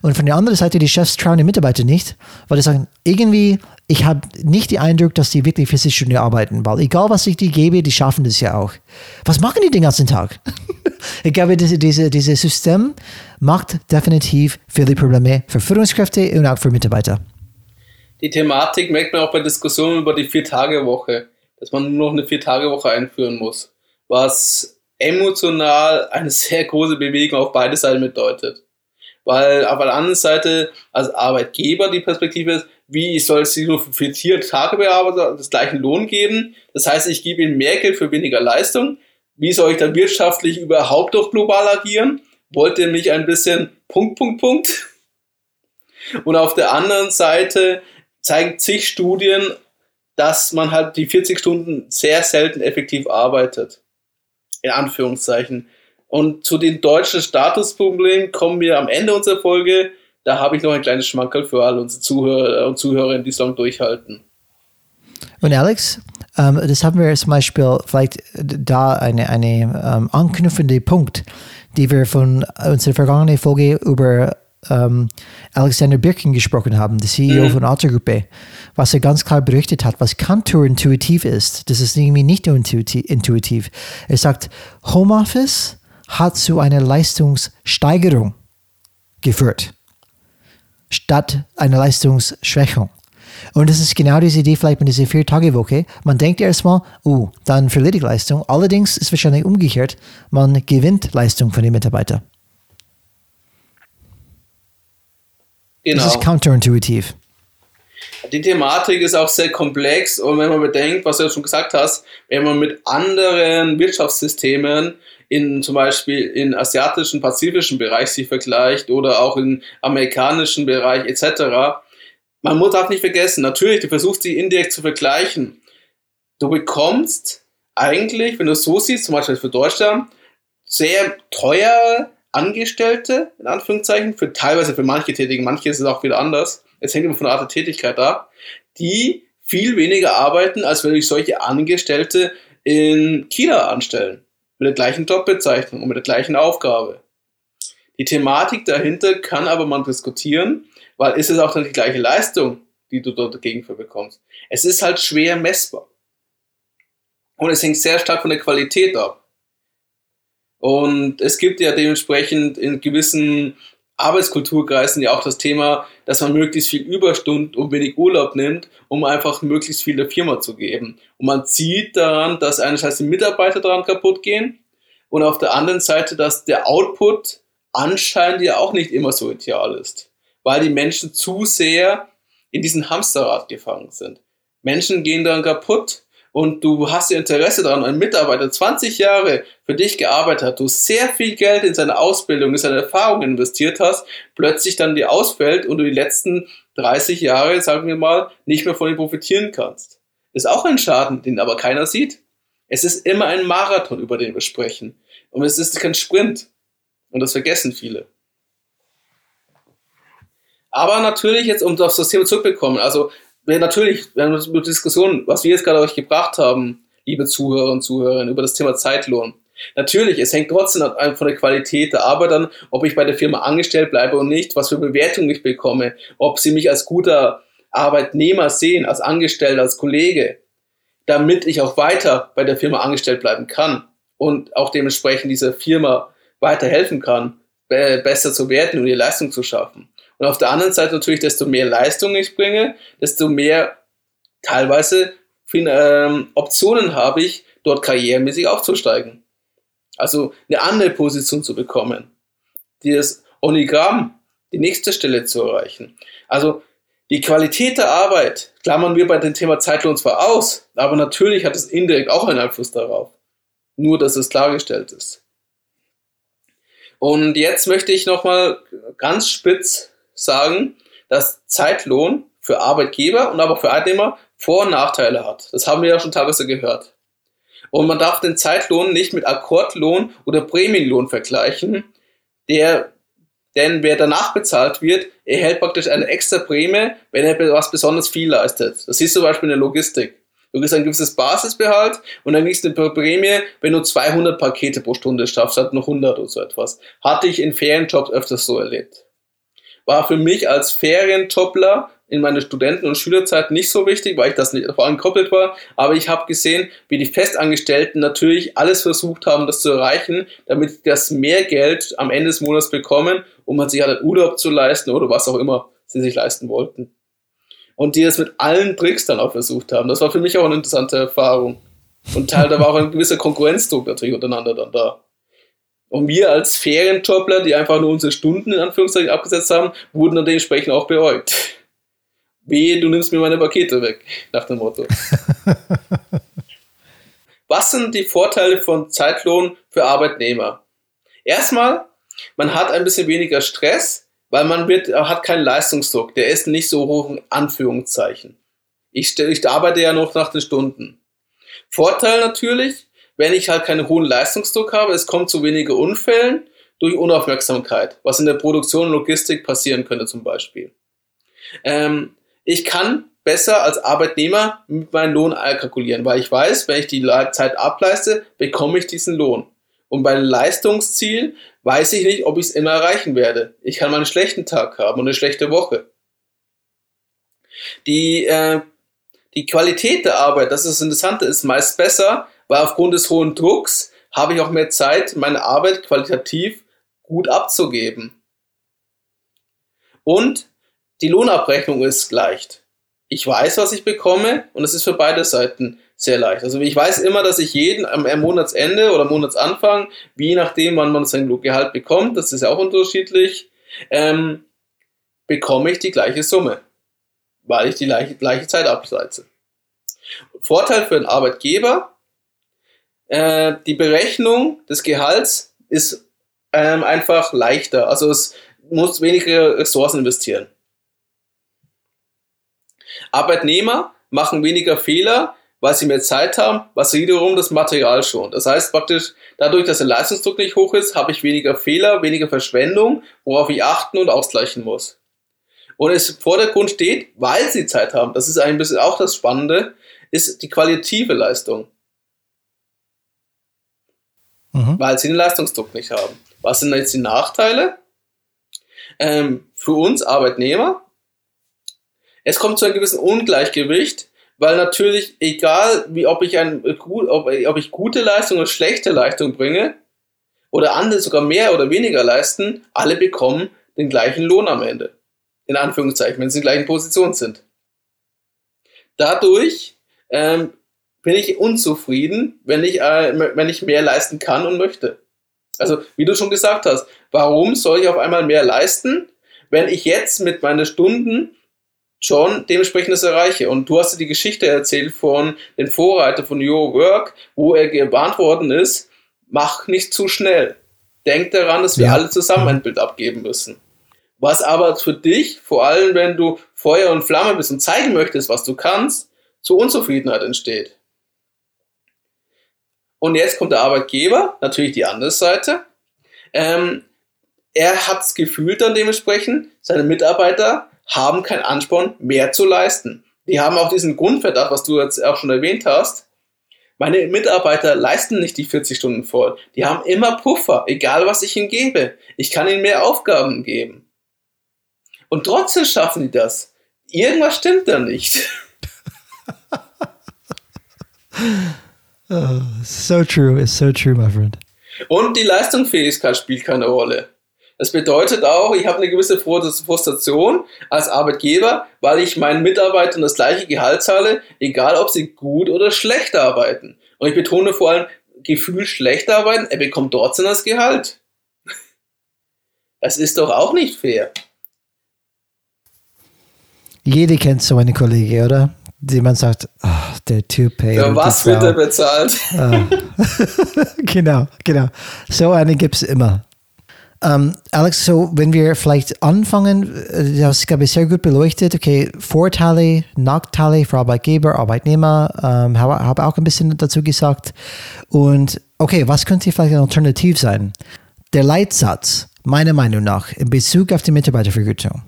A: Und von der anderen Seite, die Chefs trauen die Mitarbeiter nicht, weil die sagen, irgendwie, ich habe nicht den Eindruck, dass die wirklich 40 Stunden arbeiten, weil egal was ich die gebe, die schaffen das ja auch. Was machen die den ganzen Tag? ich glaube, diese, diese, dieses System macht definitiv viele Probleme für Führungskräfte und auch für Mitarbeiter.
B: Die Thematik merkt man auch bei Diskussionen über die Vier-Tage-Woche, dass man nur noch eine Vier-Tage-Woche einführen muss, was emotional eine sehr große Bewegung auf beide Seiten bedeutet. Weil auf der anderen Seite als Arbeitgeber die Perspektive ist, wie soll es nur für vier Tage bearbeiten, das gleichen Lohn geben? Das heißt, ich gebe ihnen mehr Geld für weniger Leistung. Wie soll ich dann wirtschaftlich überhaupt doch global agieren? Wollt ihr mich ein bisschen Punkt, Punkt, Punkt? Und auf der anderen Seite zeigen zig Studien, dass man halt die 40 Stunden sehr selten effektiv arbeitet. In Anführungszeichen. Und zu den deutschen Statusproblemen kommen wir am Ende unserer Folge. Da habe ich noch ein kleines Schmankerl für alle unsere Zuhörer und Zuhörerinnen, die es lang durchhalten.
A: Und Alex, ähm, das haben wir zum Beispiel vielleicht da eine, eine ähm, anknüpfende Punkt, die wir von unserer vergangenen Folge über ähm, Alexander Birkin gesprochen haben, der CEO mhm. von Autogruppe, was er ganz klar berichtet hat, was counterintuitiv ist. Das ist irgendwie nicht intuitiv. Er sagt, Homeoffice hat zu einer Leistungssteigerung geführt, statt einer Leistungsschwächung. Und das ist genau diese Idee vielleicht mit dieser Vier-Tage-Woche. Man denkt erstmal, oh, dann verliert ich Leistung. Allerdings ist es wahrscheinlich umgekehrt, man gewinnt Leistung von den Mitarbeitern. Genau. Das ist counterintuitiv.
B: Die Thematik ist auch sehr komplex und wenn man bedenkt, was du schon gesagt hast, wenn man mit anderen Wirtschaftssystemen in zum Beispiel in asiatischen, pazifischen Bereich sich vergleicht oder auch im amerikanischen Bereich etc., man muss auch nicht vergessen, natürlich, du versuchst die indirekt zu vergleichen. Du bekommst eigentlich, wenn du es so siehst, zum Beispiel für Deutschland, sehr teuer Angestellte, in Anführungszeichen, für teilweise für manche Tätigen, manche ist es auch wieder anders. Es hängt immer von der Art der Tätigkeit ab, die viel weniger arbeiten, als wenn ich solche Angestellte in China anstellen. Mit der gleichen Jobbezeichnung und mit der gleichen Aufgabe. Die Thematik dahinter kann aber man diskutieren, weil ist es auch dann die gleiche Leistung, die du dort dagegen für bekommst. Es ist halt schwer messbar. Und es hängt sehr stark von der Qualität ab. Und es gibt ja dementsprechend in gewissen Arbeitskulturkreisen ja auch das Thema, dass man möglichst viel Überstunden und wenig Urlaub nimmt, um einfach möglichst viel der Firma zu geben. Und man sieht daran, dass einerseits die Mitarbeiter daran kaputt gehen und auf der anderen Seite, dass der Output anscheinend ja auch nicht immer so ideal ist, weil die Menschen zu sehr in diesen Hamsterrad gefangen sind. Menschen gehen daran kaputt, und du hast Interesse daran, ein Mitarbeiter 20 Jahre für dich gearbeitet hat, du sehr viel Geld in seine Ausbildung, in seine Erfahrung investiert hast, plötzlich dann dir ausfällt und du die letzten 30 Jahre, sagen wir mal, nicht mehr von ihm profitieren kannst. Ist auch ein Schaden, den aber keiner sieht. Es ist immer ein Marathon, über den wir sprechen. Und es ist kein Sprint. Und das vergessen viele. Aber natürlich jetzt, um auf das Thema zurückzukommen, also natürlich, wir haben eine Diskussion, was wir jetzt gerade euch gebracht haben, liebe Zuhörer und Zuhörerinnen, über das Thema Zeitlohn. Natürlich, es hängt trotzdem von der Qualität der Arbeit an, ob ich bei der Firma angestellt bleibe und nicht, was für Bewertung ich bekomme, ob sie mich als guter Arbeitnehmer sehen, als Angestellter, als Kollege, damit ich auch weiter bei der Firma angestellt bleiben kann und auch dementsprechend dieser Firma weiterhelfen kann, besser zu werden und ihre Leistung zu schaffen. Und auf der anderen Seite natürlich, desto mehr Leistung ich bringe, desto mehr teilweise ähm, Optionen habe ich, dort karrieremäßig aufzusteigen. Also eine andere Position zu bekommen. Das Onigramm, die nächste Stelle zu erreichen. Also die Qualität der Arbeit klammern wir bei dem Thema Zeitlohn zwar aus, aber natürlich hat es indirekt auch einen Einfluss darauf. Nur, dass es klargestellt ist. Und jetzt möchte ich nochmal ganz spitz sagen, dass Zeitlohn für Arbeitgeber und aber für Arbeitnehmer Vor- und Nachteile hat. Das haben wir ja schon teilweise gehört. Und man darf den Zeitlohn nicht mit Akkordlohn oder Prämienlohn vergleichen, der denn wer danach bezahlt wird, erhält praktisch eine extra Prämie, wenn er was besonders viel leistet. Das ist zum Beispiel in der Logistik. Du kriegst ein gewisses Basisbehalt und dann kriegst du eine Prämie, wenn du 200 Pakete pro Stunde schaffst, statt noch 100 oder so etwas. Hatte ich in Ferienjobs öfters so erlebt. War für mich als Ferienjobler in meiner Studenten- und Schülerzeit nicht so wichtig, weil ich das nicht vor allem gekoppelt war. Aber ich habe gesehen, wie die Festangestellten natürlich alles versucht haben, das zu erreichen, damit das mehr Geld am Ende des Monats bekommen, um man sich halt Urlaub zu leisten oder was auch immer sie sich leisten wollten und die das mit allen Tricks dann auch versucht haben. Das war für mich auch eine interessante Erfahrung. Und Teil, da war auch ein gewisser Konkurrenzdruck natürlich untereinander dann da. Und wir als Ferienjobler, die einfach nur unsere Stunden in Anführungszeichen abgesetzt haben, wurden dann dementsprechend auch beäugt. Wehe, du nimmst mir meine Pakete weg, nach dem Motto. Was sind die Vorteile von Zeitlohn für Arbeitnehmer? Erstmal, man hat ein bisschen weniger Stress, weil man wird, hat keinen Leistungsdruck. Der ist nicht so hoch in Anführungszeichen. Ich, ich arbeite ja noch nach den Stunden. Vorteil natürlich, wenn ich halt keinen hohen Leistungsdruck habe, es kommt zu weniger Unfällen durch Unaufmerksamkeit, was in der Produktion und Logistik passieren könnte zum Beispiel. Ähm, ich kann besser als Arbeitnehmer mit meinem Lohn kalkulieren, weil ich weiß, wenn ich die Zeit ableiste, bekomme ich diesen Lohn. Und bei Leistungsziel weiß ich nicht, ob ich es immer erreichen werde. Ich kann mal einen schlechten Tag haben und eine schlechte Woche. Die, äh, die Qualität der Arbeit, das ist das Interessante, ist meist besser, weil aufgrund des hohen Drucks habe ich auch mehr Zeit, meine Arbeit qualitativ gut abzugeben. Und die Lohnabrechnung ist leicht. Ich weiß, was ich bekomme und es ist für beide Seiten sehr leicht. Also ich weiß immer, dass ich jeden am Monatsende oder Monatsanfang, je nachdem, wann man sein Gehalt bekommt, das ist ja auch unterschiedlich, ähm, bekomme ich die gleiche Summe, weil ich die gleiche, gleiche Zeit abseite. Vorteil für den Arbeitgeber, äh, die Berechnung des Gehalts ist ähm, einfach leichter. Also es muss weniger Ressourcen investieren. Arbeitnehmer machen weniger Fehler, weil sie mehr Zeit haben, was wiederum das Material schont. Das heißt praktisch, dadurch, dass der Leistungsdruck nicht hoch ist, habe ich weniger Fehler, weniger Verschwendung, worauf ich achten und ausgleichen muss. Und es im Vordergrund steht, weil sie Zeit haben, das ist ein bisschen auch das Spannende, ist die qualitative Leistung. Mhm. Weil sie den Leistungsdruck nicht haben. Was sind jetzt die Nachteile? Ähm, für uns Arbeitnehmer, es kommt zu einem gewissen Ungleichgewicht weil natürlich, egal wie ob ich ein ob, ob ich gute Leistung oder schlechte Leistung bringe, oder andere sogar mehr oder weniger leisten, alle bekommen den gleichen Lohn am Ende. In Anführungszeichen, wenn sie in gleichen Position sind. Dadurch ähm, bin ich unzufrieden, wenn ich, äh, wenn ich mehr leisten kann und möchte. Also, wie du schon gesagt hast, warum soll ich auf einmal mehr leisten, wenn ich jetzt mit meinen Stunden schon dementsprechend das erreiche. Und du hast dir die Geschichte erzählt von den Vorreiter von Your Work, wo er gewarnt worden ist, mach nicht zu schnell. Denk daran, dass wir ja. alle zusammen ein Bild abgeben müssen. Was aber für dich, vor allem wenn du Feuer und Flamme bist und zeigen möchtest, was du kannst, zu Unzufriedenheit entsteht. Und jetzt kommt der Arbeitgeber, natürlich die andere Seite. Ähm, er hat das Gefühl dann dementsprechend, seine Mitarbeiter haben keinen Ansporn, mehr zu leisten. Die haben auch diesen Grundverdacht, was du jetzt auch schon erwähnt hast. Meine Mitarbeiter leisten nicht die 40 Stunden voll. Die haben immer Puffer, egal was ich ihnen gebe. Ich kann ihnen mehr Aufgaben geben. Und trotzdem schaffen die das. Irgendwas stimmt da nicht.
A: oh, so true, it's so true, my friend.
B: Und die Leistungsfähigkeit spielt keine Rolle. Das bedeutet auch, ich habe eine gewisse Frustration als Arbeitgeber, weil ich meinen Mitarbeitern das gleiche Gehalt zahle, egal ob sie gut oder schlecht arbeiten. Und ich betone vor allem, Gefühl schlecht arbeiten, er bekommt trotzdem das Gehalt. Das ist doch auch nicht fair.
A: Jeder kennt so eine Kollege, oder? Die man sagt, oh, der Typ,
B: hey. Für was wird er bezahlt?
A: Ah. genau, genau. So eine gibt es immer. Um, ähm, Alex, so wenn wir vielleicht anfangen, äh, das glaube ich sehr gut beleuchtet. Okay, Vorteile, Nachteile für Arbeitgeber, Arbeitnehmer, ähm, habe hab auch ein bisschen dazu gesagt. Und okay, was könnte vielleicht ein Alternativ sein? Der Leitsatz, meiner Meinung nach, in Bezug auf die Mitarbeitervergütung.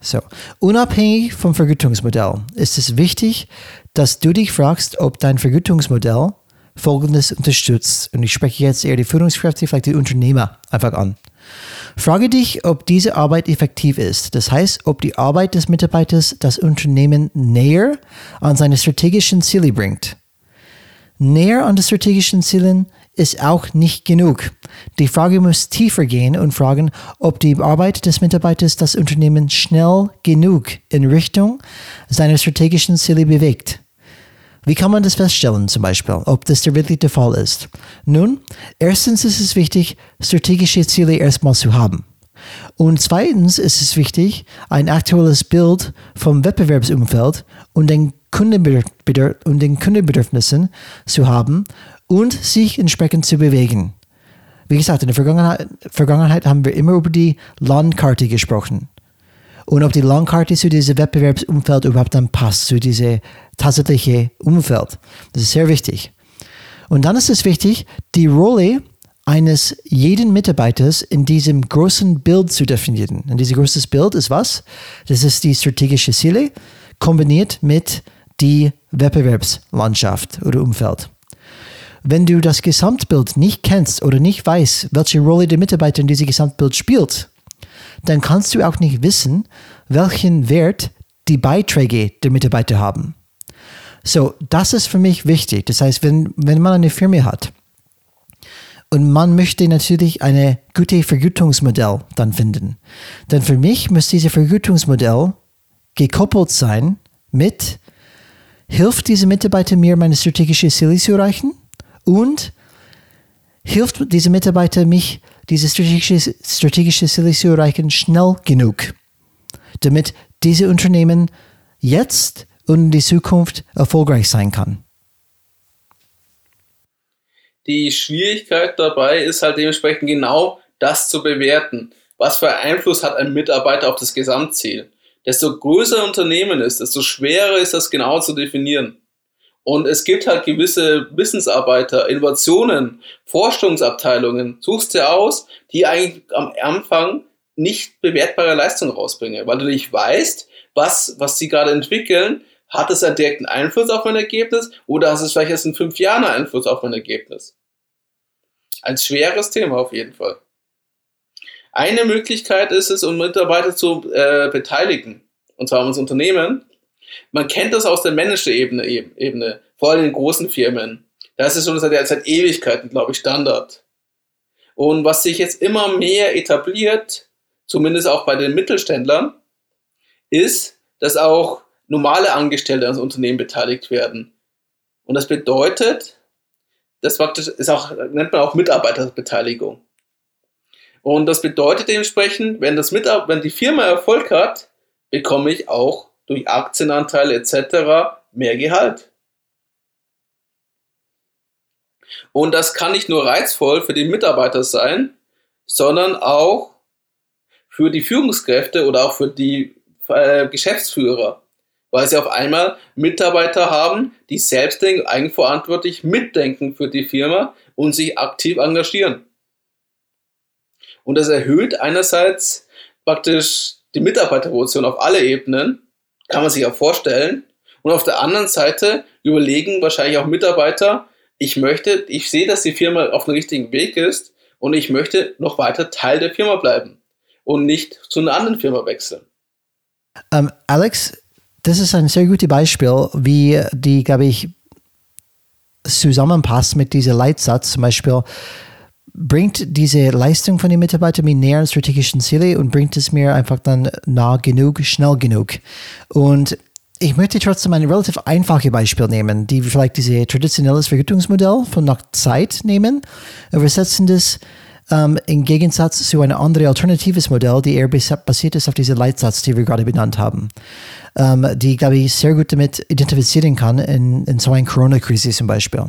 A: So, unabhängig vom Vergütungsmodell ist es wichtig, dass du dich fragst, ob dein Vergütungsmodell Folgendes unterstützt. Und ich spreche jetzt eher die Führungskräfte, vielleicht die Unternehmer einfach an. Frage dich, ob diese Arbeit effektiv ist. Das heißt, ob die Arbeit des Mitarbeiters das Unternehmen näher an seine strategischen Ziele bringt. Näher an die strategischen Zielen ist auch nicht genug. Die Frage muss tiefer gehen und fragen, ob die Arbeit des Mitarbeiters das Unternehmen schnell genug in Richtung seiner strategischen Ziele bewegt. Wie kann man das feststellen zum Beispiel, ob das wirklich der Fall ist? Nun, erstens ist es wichtig, strategische Ziele erstmal zu haben. Und zweitens ist es wichtig, ein aktuelles Bild vom Wettbewerbsumfeld und den, und den Kundenbedürfnissen zu haben und sich entsprechend zu bewegen. Wie gesagt, in der Vergangenheit, Vergangenheit haben wir immer über die Landkarte gesprochen und ob die Landkarte zu diesem Wettbewerbsumfeld überhaupt dann passt, zu diesem tatsächlichen Umfeld. Das ist sehr wichtig. Und dann ist es wichtig, die Rolle eines jeden Mitarbeiters in diesem großen Bild zu definieren. Und dieses große Bild ist was? Das ist die strategische Ziele kombiniert mit die Wettbewerbslandschaft oder Umfeld. Wenn du das Gesamtbild nicht kennst oder nicht weißt, welche Rolle der Mitarbeiter in diesem Gesamtbild spielt, dann kannst du auch nicht wissen, welchen Wert die Beiträge der Mitarbeiter haben. So, das ist für mich wichtig. Das heißt, wenn, wenn man eine Firma hat und man möchte natürlich eine gute Vergütungsmodell dann finden, dann für mich muss dieses Vergütungsmodell gekoppelt sein mit, hilft diese Mitarbeiter mir, meine strategische Ziele zu erreichen und hilft diese Mitarbeiter mich, diese strategische, strategische Ziele zu erreichen, schnell genug, damit diese Unternehmen jetzt und in die Zukunft erfolgreich sein kann.
B: Die Schwierigkeit dabei ist halt dementsprechend genau das zu bewerten. Was für Einfluss hat ein Mitarbeiter auf das Gesamtziel? Desto größer ein Unternehmen ist, desto schwerer ist das genau zu definieren. Und es gibt halt gewisse Wissensarbeiter, Innovationen, Forschungsabteilungen, suchst du aus, die eigentlich am Anfang nicht bewertbare Leistung rausbringen, weil du nicht weißt, was, was sie gerade entwickeln, hat es einen direkten Einfluss auf mein Ergebnis oder hat es vielleicht erst in fünf Jahren einen Einfluss auf mein Ergebnis? Ein schweres Thema auf jeden Fall. Eine Möglichkeit ist es, um Mitarbeiter zu äh, beteiligen, und zwar um das Unternehmen, man kennt das aus der Manager-Ebene, Ebene, vor allem in großen Firmen. Da ist schon seit, Ewigkeiten, glaube ich, Standard. Und was sich jetzt immer mehr etabliert, zumindest auch bei den Mittelständlern, ist, dass auch normale Angestellte ans Unternehmen beteiligt werden. Und das bedeutet, das praktisch ist auch, nennt man auch Mitarbeiterbeteiligung. Und das bedeutet dementsprechend, wenn, das wenn die Firma Erfolg hat, bekomme ich auch durch Aktienanteile etc. mehr Gehalt. Und das kann nicht nur reizvoll für die Mitarbeiter sein, sondern auch für die Führungskräfte oder auch für die äh, Geschäftsführer, weil sie auf einmal Mitarbeiter haben, die selbstständig eigenverantwortlich mitdenken für die Firma und sich aktiv engagieren. Und das erhöht einerseits praktisch die Mitarbeiterrotation auf alle Ebenen kann man sich auch vorstellen. Und auf der anderen Seite überlegen wahrscheinlich auch Mitarbeiter, ich möchte, ich sehe, dass die Firma auf dem richtigen Weg ist und ich möchte noch weiter Teil der Firma bleiben und nicht zu einer anderen Firma wechseln.
A: Um, ähm, Alex, das ist ein sehr gutes Beispiel, wie die, glaube ich, zusammenpasst mit diesem Leitsatz. Zum Beispiel, bringt diese Leistung von den Mitarbeitern mir näher an strategischen Ziele und bringt es mir einfach dann nah genug, schnell genug. Und ich möchte trotzdem ein relativ einfaches Beispiel nehmen, die vielleicht dieses traditionelles Vergütungsmodell von nach Zeit nehmen wir setzen das ähm, im Gegensatz zu einem anderen alternatives Modell, die eher basiert ist auf diesem Leitsatz, die wir gerade benannt haben, ähm, die, glaube ich, sehr gut damit identifizieren kann in, in so einer Corona-Krise zum Beispiel.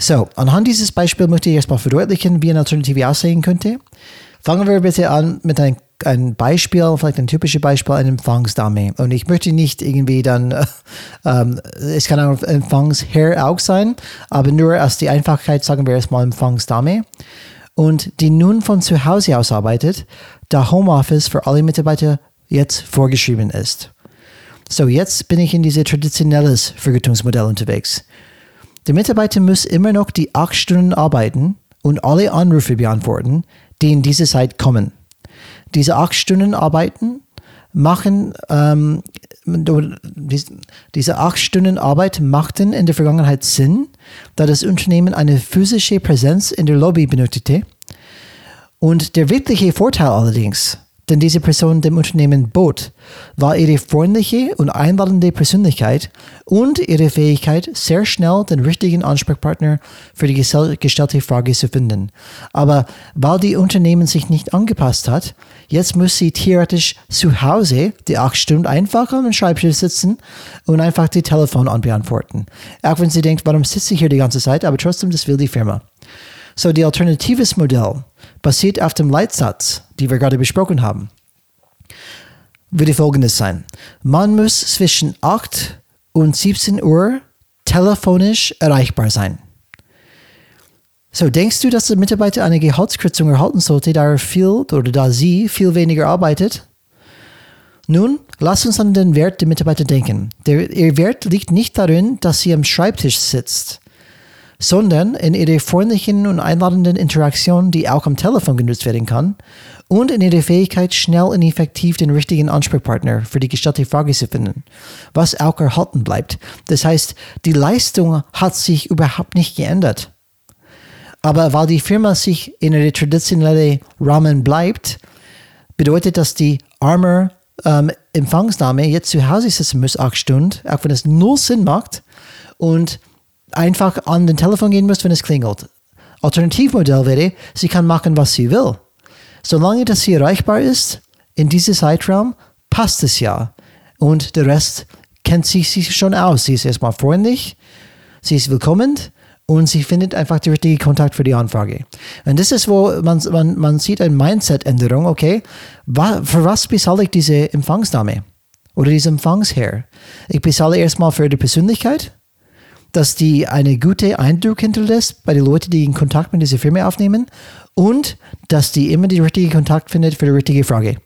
A: So, anhand dieses Beispiels möchte ich erstmal verdeutlichen, wie eine Alternative aussehen könnte. Fangen wir bitte an mit einem ein Beispiel, vielleicht ein typisches Beispiel, eine Empfangsdame. Und ich möchte nicht irgendwie dann, äh, ähm, es kann auch Empfangsherr auch sein, aber nur aus der Einfachheit sagen wir erstmal Empfangsdame. und die nun von zu Hause aus arbeitet, da Homeoffice für alle Mitarbeiter jetzt vorgeschrieben ist. So, jetzt bin ich in dieses traditionelles Vergütungsmodell unterwegs. Der Mitarbeiter muss immer noch die acht Stunden arbeiten und alle Anrufe beantworten, die in dieser Zeit kommen. Diese acht Stunden arbeiten machen ähm, diese acht Stunden Arbeit machten in der Vergangenheit Sinn, da das Unternehmen eine physische Präsenz in der Lobby benötigte. Und der wirkliche Vorteil allerdings denn diese Person dem Unternehmen bot, war ihre freundliche und einladende Persönlichkeit und ihre Fähigkeit, sehr schnell den richtigen Ansprechpartner für die gestellte Frage zu finden. Aber weil die Unternehmen sich nicht angepasst hat, jetzt muss sie theoretisch zu Hause die acht Stunden einfach am Schreibtisch sitzen und einfach die Telefon anbeantworten. Auch wenn sie denkt, warum sitze ich hier die ganze Zeit, aber trotzdem, das will die Firma. So, die alternatives Modell basiert auf dem Leitsatz, die wir gerade besprochen haben, würde folgendes sein. Man muss zwischen 8 und 17 Uhr telefonisch erreichbar sein. So, denkst du, dass der Mitarbeiter eine Gehaltskürzung erhalten sollte, da er viel oder da sie viel weniger arbeitet? Nun, lass uns an den Wert der Mitarbeiter denken. Der, ihr Wert liegt nicht darin, dass sie am Schreibtisch sitzt sondern in ihrer freundlichen und einladenden Interaktion, die auch am Telefon genutzt werden kann, und in ihrer Fähigkeit, schnell und effektiv den richtigen Ansprechpartner für die gestellte Frage zu finden, was auch erhalten bleibt. Das heißt, die Leistung hat sich überhaupt nicht geändert. Aber weil die Firma sich in ihrer traditionellen Rahmen bleibt, bedeutet das, die arme ähm, Empfangsnahme jetzt zu Hause sitzen muss, acht Stunden, auch wenn es null Sinn macht. Und einfach an den Telefon gehen muss, wenn es klingelt. Alternativmodell wäre, sie kann machen, was sie will. Solange das sie erreichbar ist, in diesem Zeitraum, passt es ja. Und der Rest kennt sich, sich schon aus. Sie ist erstmal freundlich, sie ist willkommen und sie findet einfach den richtigen Kontakt für die Anfrage. Und das ist, wo man, man, man sieht eine Mindset-Änderung, okay, für was bezahle ich diese Empfangsdame oder diese Empfangsherr? Ich bezahle erstmal für die Persönlichkeit, dass die einen guten Eindruck hinterlässt bei den Leuten, die in Kontakt mit dieser Firma aufnehmen und dass die immer den richtigen Kontakt findet für die richtige Frage.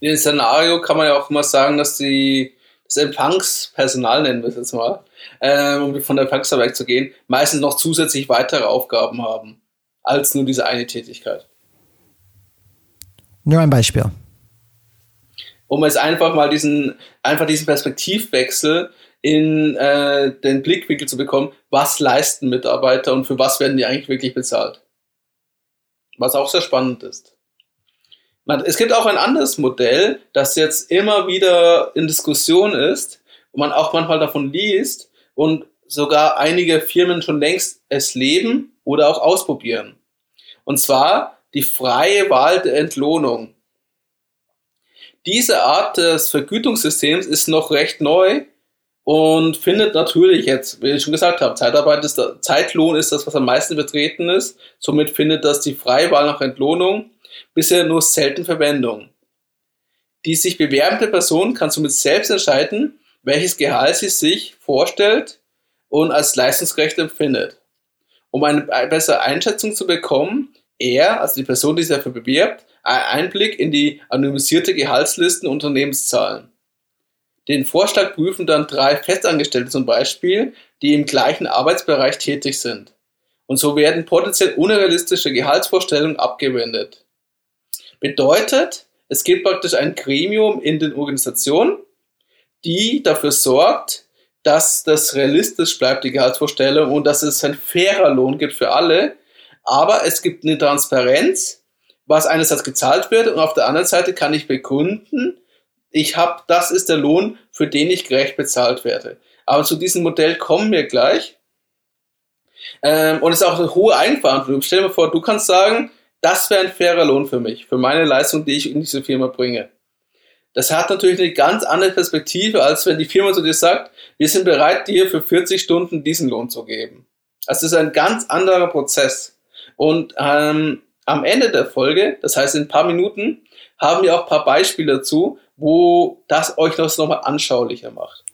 B: In dem Szenario kann man ja auch mal sagen, dass die das Empfangspersonal, nennen wir es jetzt mal, äh, um von der Empfangsarbeit zu gehen, meistens noch zusätzlich weitere Aufgaben haben, als nur diese eine Tätigkeit.
A: Nur ein Beispiel.
B: Um jetzt einfach mal diesen, einfach diesen Perspektivwechsel in äh, den Blickwinkel zu bekommen, was leisten Mitarbeiter und für was werden die eigentlich wirklich bezahlt. Was auch sehr spannend ist. Es gibt auch ein anderes Modell, das jetzt immer wieder in Diskussion ist und man auch manchmal davon liest und sogar einige Firmen schon längst es leben oder auch ausprobieren. Und zwar die freie Wahl der Entlohnung. Diese Art des Vergütungssystems ist noch recht neu und findet natürlich jetzt, wie ich schon gesagt habe, Zeitarbeit ist der, Zeitlohn ist das, was am meisten vertreten ist. Somit findet das die Freiwahl nach Entlohnung bisher nur selten Verwendung. Die sich bewerbende Person kann somit selbst entscheiden, welches Gehalt sie sich vorstellt und als leistungsgerecht empfindet. Um eine bessere Einschätzung zu bekommen, er, also die Person, die sich dafür bewirbt, einen Einblick in die anonymisierte Gehaltslisten Unternehmenszahlen. Den Vorschlag prüfen dann drei Festangestellte zum Beispiel, die im gleichen Arbeitsbereich tätig sind. Und so werden potenziell unrealistische Gehaltsvorstellungen abgewendet. Bedeutet, es gibt praktisch ein Gremium in den Organisationen, die dafür sorgt, dass das realistisch bleibt, die Gehaltsvorstellung, und dass es ein fairer Lohn gibt für alle. Aber es gibt eine Transparenz, was einerseits gezahlt wird, und auf der anderen Seite kann ich bekunden, ich habe, das ist der Lohn, für den ich gerecht bezahlt werde. Aber zu diesem Modell kommen wir gleich. Ähm, und es ist auch eine hohe Eigenverantwortung. Stell dir mal vor, du kannst sagen, das wäre ein fairer Lohn für mich, für meine Leistung, die ich in diese Firma bringe. Das hat natürlich eine ganz andere Perspektive, als wenn die Firma zu dir sagt, wir sind bereit, dir für 40 Stunden diesen Lohn zu geben. Das ist ein ganz anderer Prozess. Und ähm, am Ende der Folge, das heißt in ein paar Minuten, haben wir auch ein paar Beispiele dazu, wo das euch das nochmal anschaulicher macht.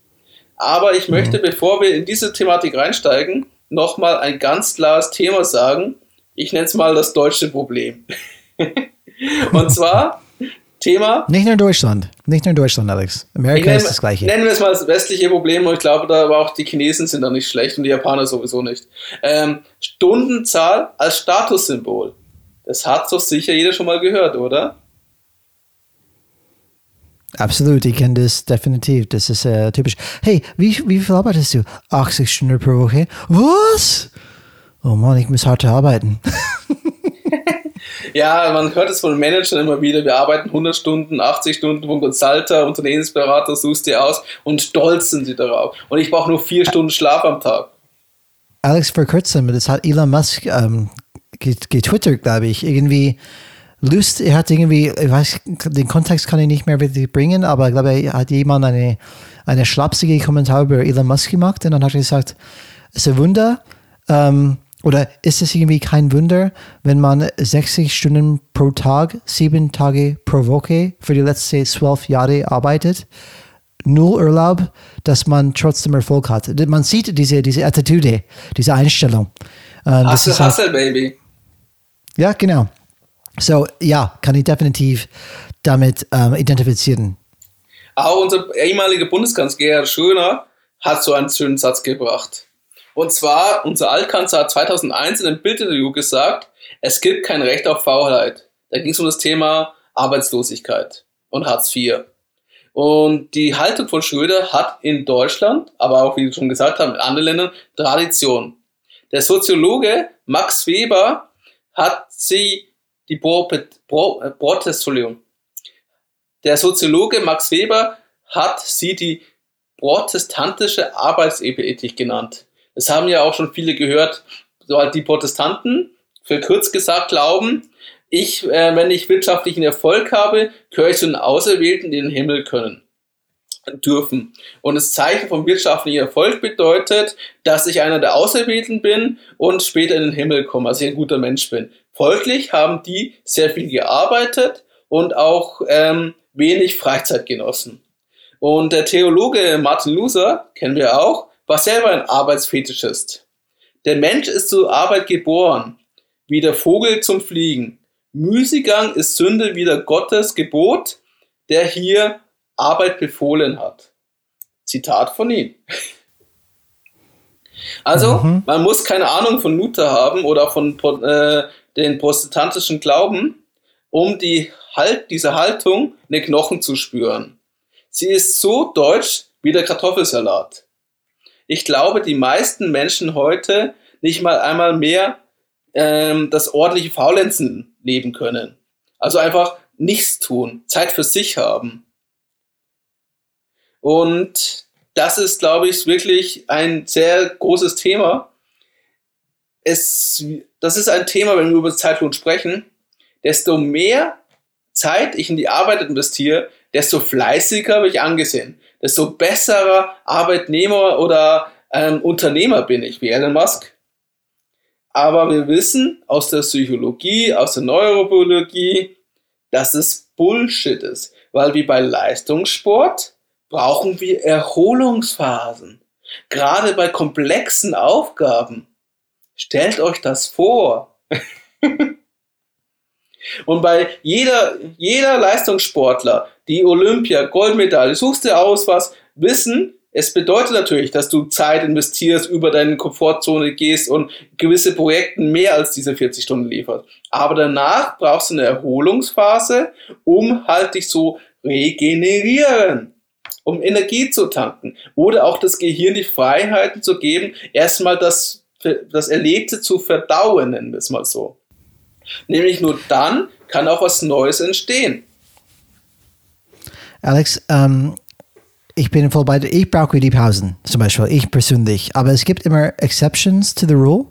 B: Aber ich möchte, mhm. bevor wir in diese Thematik reinsteigen, nochmal ein ganz klares Thema sagen. Ich nenne es mal das deutsche Problem. Und zwar Thema.
A: Nicht nur in Deutschland. Nicht nur in Deutschland, Alex. Amerika ist das gleiche.
B: Nennen wir es mal das westliche Problem und ich glaube, da aber auch die Chinesen sind da nicht schlecht und die Japaner sowieso nicht. Ähm, Stundenzahl als Statussymbol. Das hat doch sicher jeder schon mal gehört, oder?
A: Absolut, ich kenne das definitiv. Das ist äh, typisch. Hey, wie, wie viel arbeitest du? 80 Stunden pro Woche. Was? Oh Mann, ich muss hart arbeiten.
B: ja, man hört es von Managern immer wieder. Wir arbeiten 100 Stunden, 80 Stunden vom Consulter, Unternehmensberater, suchst dir aus und stolz sind sie darauf. Und ich brauche nur vier Stunden Schlaf am Tag.
A: Alex, vor kurzem, das hat Elon Musk ähm, getwittert, glaube ich, irgendwie Lust, er hat irgendwie, ich weiß, den Kontext kann ich nicht mehr wirklich bringen, aber ich glaube, er hat jemand eine, eine schlapsige Kommentar über Elon Musk gemacht und dann hat er gesagt, es ist ein Wunder, ähm, oder ist es irgendwie kein Wunder, wenn man 60 Stunden pro Tag, sieben Tage pro Woche für die letzten zwölf Jahre arbeitet, null Urlaub, dass man trotzdem Erfolg hat. Man sieht diese, diese Attitude, diese Einstellung.
B: Ähm, hustle, hustle, halt, baby.
A: Ja, genau. So, ja, kann ich definitiv damit ähm, identifizieren.
B: Auch unser ehemaliger Bundeskanzler Gerhard Schöner hat so einen schönen Satz gebracht. Und zwar, unser Altkanzler hat 2001 in einem Bildinterview gesagt, es gibt kein Recht auf Faulheit. Da ging es um das Thema Arbeitslosigkeit und Hartz IV. Und die Haltung von Schröder hat in Deutschland, aber auch, wie wir schon gesagt haben, in anderen Ländern Tradition. Der Soziologe Max Weber hat sie die Protestfolio. Äh, Der Soziologe Max Weber hat sie die protestantische Arbeitsethik genannt. Das haben ja auch schon viele gehört. So halt die Protestanten, für kurz gesagt, glauben, ich, äh, wenn ich wirtschaftlichen Erfolg habe, gehöre ich zu den Auserwählten, die in den Himmel können dürfen. Und das Zeichen vom wirtschaftlichen Erfolg bedeutet, dass ich einer der Auserwählten bin und später in den Himmel komme, also ich ein guter Mensch bin. Folglich haben die sehr viel gearbeitet und auch ähm, wenig Freizeit genossen. Und der Theologe Martin Luther, kennen wir auch, war selber ein Arbeitsfetischist. Der Mensch ist zur Arbeit geboren, wie der Vogel zum Fliegen. Müßiggang ist Sünde wieder Gottes Gebot, der hier Arbeit befohlen hat. Zitat von ihm. Also, mhm. man muss keine Ahnung von Luther haben oder von äh, den protestantischen Glauben, um die halt, diese Haltung in den Knochen zu spüren. Sie ist so deutsch wie der Kartoffelsalat. Ich glaube, die meisten Menschen heute nicht mal einmal mehr ähm, das ordentliche Faulenzen leben können. Also einfach nichts tun, Zeit für sich haben. Und das ist, glaube ich, wirklich ein sehr großes Thema. Es das ist ein Thema, wenn wir über Zeitlohn sprechen, desto mehr Zeit ich in die Arbeit investiere, desto fleißiger bin ich angesehen, desto besserer Arbeitnehmer oder ähm, Unternehmer bin ich, wie Elon Musk. Aber wir wissen aus der Psychologie, aus der Neurobiologie, dass es Bullshit ist, weil wie bei Leistungssport brauchen wir Erholungsphasen, gerade bei komplexen Aufgaben. Stellt euch das vor. Und bei jeder, jeder Leistungssportler, die Olympia, Goldmedaille, suchst dir aus was, wissen, es bedeutet natürlich, dass du Zeit investierst, über deine Komfortzone gehst und gewisse Projekte mehr als diese 40 Stunden lieferst. Aber danach brauchst du eine Erholungsphase, um halt dich so regenerieren, um Energie zu tanken oder auch das Gehirn die Freiheiten zu geben, erstmal das das Erlebte zu verdauen, nennen wir es mal so. Nämlich nur dann kann auch was Neues entstehen.
A: Alex, ähm, ich bin voll bei dir. Ich brauche die Pausen, zum Beispiel, ich persönlich. Aber es gibt immer Exceptions to the rule,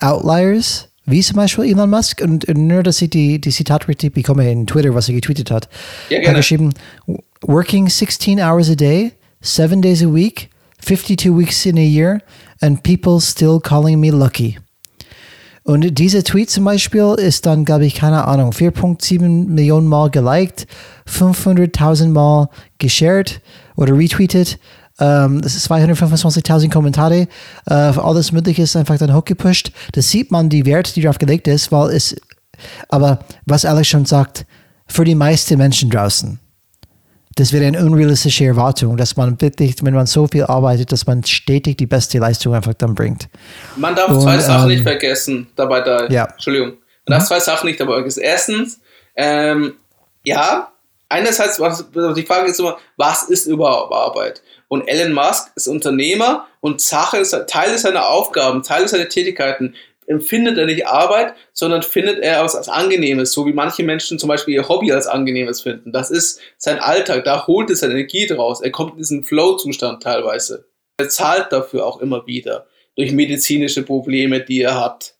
A: Outliers, wie zum Beispiel Elon Musk. Und nur, dass ich die, die Zitat richtig bekomme in Twitter, was er getweetet hat. Ja, gerne. Er hat geschrieben, working 16 hours a day, 7 days a week, 52 weeks in a year, and people still calling me lucky. Und dieser Tweet zum Beispiel ist dann, glaube ich, keine Ahnung, 4,7 Millionen Mal geliked, 500.000 Mal geshared oder retweetet. Ähm, das ist 225.000 Kommentare, äh, alles Mögliche ist einfach dann hochgepusht. Das sieht man die Wert, die darauf gelegt ist, weil es, aber was Alex schon sagt, für die meisten Menschen draußen, das wäre eine unrealistische Erwartung, dass man wirklich, wenn man so viel arbeitet, dass man stetig die beste Leistung einfach dann bringt.
B: Man darf Und, zwei Sachen ähm, nicht vergessen dabei da. Ja. Entschuldigung. Man mhm. darf zwei Sachen nicht dabei vergessen. Erstens, ähm, ja, einerseits, was, die Frage ist immer, was ist überhaupt Arbeit? Und Elon Musk ist Unternehmer und Sache Teil seiner Aufgaben, Teil seiner Tätigkeiten empfindet er nicht Arbeit, sondern findet er als, als Angenehmes, so wie manche Menschen zum Beispiel ihr Hobby als Angenehmes finden. Das ist sein Alltag, da holt er seine Energie draus. Er kommt in diesen Flow-Zustand teilweise. Er zahlt dafür auch immer wieder durch medizinische Probleme, die er hat.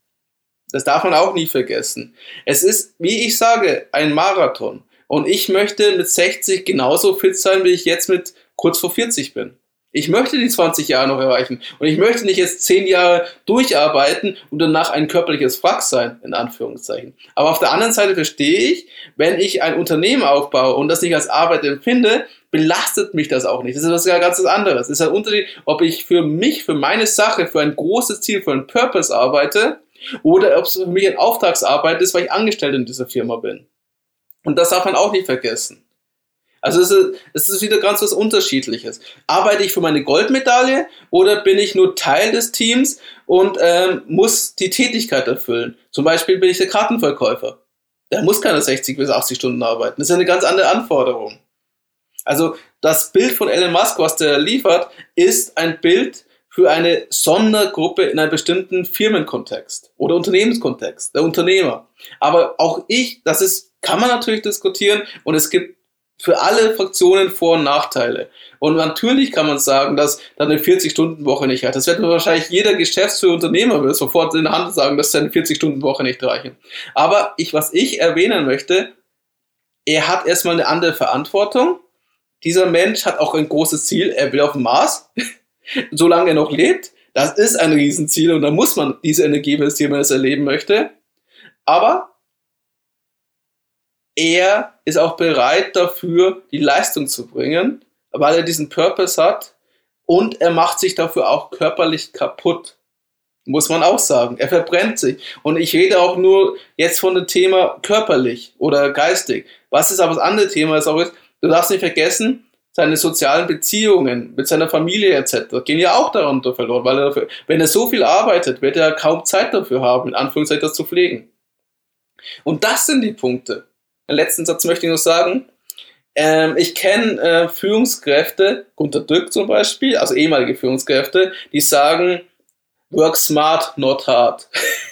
B: Das darf man auch nie vergessen. Es ist, wie ich sage, ein Marathon. Und ich möchte mit 60 genauso fit sein, wie ich jetzt mit kurz vor 40 bin. Ich möchte die 20 Jahre noch erreichen. Und ich möchte nicht jetzt 10 Jahre durcharbeiten und danach ein körperliches Wrack sein, in Anführungszeichen. Aber auf der anderen Seite verstehe ich, wenn ich ein Unternehmen aufbaue und das nicht als Arbeit empfinde, belastet mich das auch nicht. Das ist was ganz anderes. Es ist ein Unterschied, ob ich für mich, für meine Sache, für ein großes Ziel, für einen Purpose arbeite oder ob es für mich ein Auftragsarbeit ist, weil ich angestellt in dieser Firma bin. Und das darf man auch nicht vergessen. Also es ist, es ist wieder ganz was Unterschiedliches. Arbeite ich für meine Goldmedaille oder bin ich nur Teil des Teams und ähm, muss die Tätigkeit erfüllen? Zum Beispiel bin ich der Kartenverkäufer. Der muss keine 60 bis 80 Stunden arbeiten. Das ist eine ganz andere Anforderung. Also das Bild von Elon Musk, was der liefert, ist ein Bild für eine Sondergruppe in einem bestimmten Firmenkontext oder Unternehmenskontext, der Unternehmer. Aber auch ich, das ist, kann man natürlich diskutieren und es gibt für alle Fraktionen Vor- und Nachteile. Und natürlich kann man sagen, dass dann eine 40-Stunden-Woche nicht reicht. Das wird wahrscheinlich jeder Geschäftsführer Unternehmer will sofort in der Hand sagen, dass seine 40-Stunden-Woche nicht reichen. Aber ich, was ich erwähnen möchte, er hat erstmal eine andere Verantwortung. Dieser Mensch hat auch ein großes Ziel. Er will auf dem Mars, solange er noch lebt. Das ist ein Riesenziel und da muss man diese Energie investieren, wenn man es erleben möchte. Aber er ist auch bereit dafür, die Leistung zu bringen, weil er diesen Purpose hat und er macht sich dafür auch körperlich kaputt. Muss man auch sagen. Er verbrennt sich. Und ich rede auch nur jetzt von dem Thema körperlich oder geistig. Was ist aber das andere Thema ist auch, ist, du darfst nicht vergessen, seine sozialen Beziehungen mit seiner Familie etc. gehen ja auch darunter verloren, weil er dafür, wenn er so viel arbeitet, wird er kaum Zeit dafür haben, in Anführungszeichen das zu pflegen. Und das sind die Punkte letzten Satz möchte ich noch sagen. Ähm, ich kenne äh, Führungskräfte, Gunter Dück zum Beispiel, also ehemalige Führungskräfte, die sagen, work smart, not hard.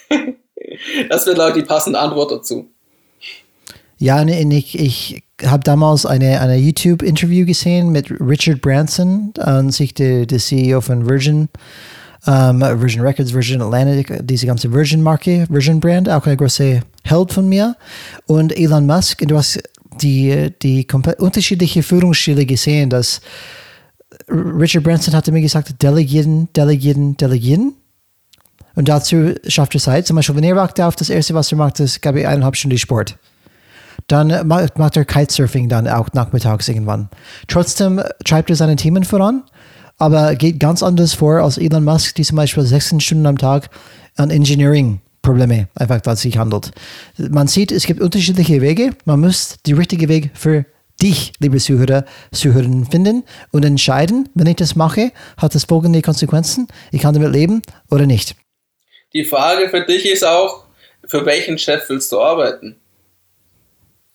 B: das wird, glaube ich, die passende Antwort dazu.
A: Ja, ich, ich habe damals eine, eine YouTube-Interview gesehen mit Richard Branson, an sich der, der CEO von Virgin um, Virgin Records, Virgin Atlantic, diese ganze Virgin-Marke, Virgin-Brand, auch eine große Held von mir. Und Elon Musk, du hast die, die unterschiedliche Führungsstile gesehen, dass Richard Branson hatte mir gesagt, delegieren, delegieren, delegieren. Und dazu schafft er Zeit. Zum Beispiel, wenn er wacht auf, das erste, was er macht, ist, glaube ich, eineinhalb Stunden Sport. Dann macht, macht er Kitesurfing dann auch nachmittags irgendwann. Trotzdem treibt er seine Themen voran aber geht ganz anders vor als Elon Musk, die zum Beispiel 16 Stunden am Tag an Engineering-Probleme einfach da sich handelt. Man sieht, es gibt unterschiedliche Wege. Man muss die richtige Weg für dich, liebe Zuhörer, Zuhörerinnen, finden und entscheiden, wenn ich das mache, hat das folgende Konsequenzen. Ich kann damit leben oder nicht.
B: Die Frage für dich ist auch, für welchen Chef willst du arbeiten?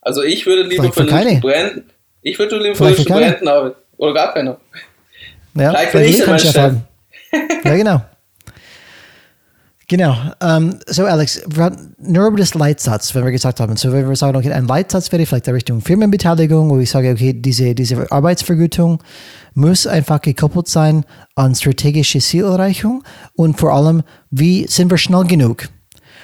B: Also ich würde lieber für, für einen Studenten, ich würde lieber für einen Studenten arbeiten oder gar keiner.
A: Ja, vielleicht bin ich dann Chef haben. ja, genau. Genau. Um, ähm, so, Alex, nur über das Leitsatz, wenn wir gesagt haben, so wenn wir sagen, okay, ein Leitsatz wäre vielleicht in Richtung Firmenbeteiligung, wo ich sage, okay, diese, diese Arbeitsvergütung muss einfach gekoppelt sein an strategische Zielerreichung und vor allem, wie sind wir schnell genug?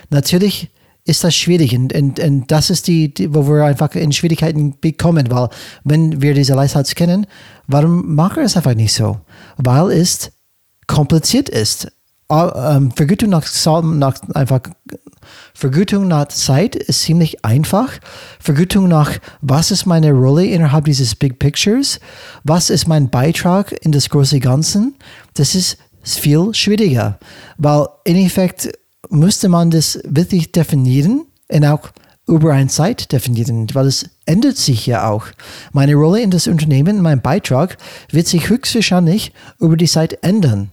A: Natürlich ist das schwierig und, und, und das ist die, die, wo wir einfach in Schwierigkeiten bekommen, weil wenn wir diese Leitsatz kennen, warum machen wir es einfach nicht so? Weil es kompliziert ist. Ähm, Vergütung nach, nach einfach Vergütung nach Zeit ist ziemlich einfach. Vergütung nach, was ist meine Rolle innerhalb dieses Big Pictures? Was ist mein Beitrag in das große Ganzen? Das ist viel schwieriger, weil in Effekt müsste man das wirklich definieren und auch über eine Zeit definieren, weil es ändert sich ja auch. Meine Rolle in das Unternehmen, mein Beitrag wird sich höchstwahrscheinlich über die Zeit ändern.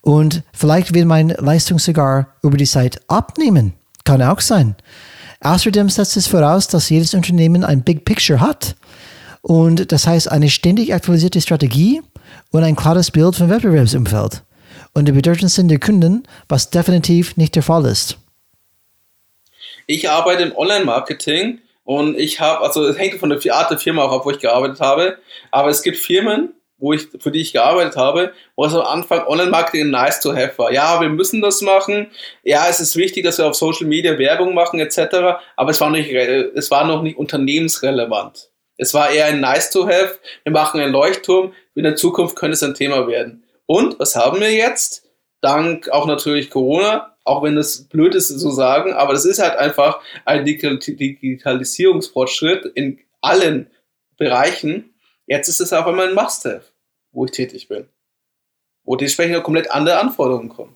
A: Und vielleicht wird meine Leistung sogar über die Zeit abnehmen. Kann auch sein. Außerdem setzt es voraus, dass jedes Unternehmen ein Big Picture hat. Und das heißt eine ständig aktualisierte Strategie und ein klares Bild vom Wettbewerbsumfeld und die Bedürfnisse der Kunden, was definitiv nicht der Fall ist.
B: Ich arbeite im Online-Marketing und ich habe, also es hängt von der Art der Firma auch ab, wo ich gearbeitet habe, aber es gibt Firmen, wo ich, für die ich gearbeitet habe, wo es am Anfang Online-Marketing nice to have war. Ja, wir müssen das machen. Ja, es ist wichtig, dass wir auf Social Media Werbung machen, etc. Aber es war, nicht, es war noch nicht unternehmensrelevant. Es war eher ein nice to have. Wir machen einen Leuchtturm. In der Zukunft könnte es ein Thema werden. Und was haben wir jetzt? Dank auch natürlich Corona auch wenn das blöd ist zu sagen, aber das ist halt einfach ein Digitalisierungsfortschritt in allen Bereichen. Jetzt ist es auf einmal ein Must-Have, wo ich tätig bin. Wo dementsprechend komplett andere Anforderungen kommen.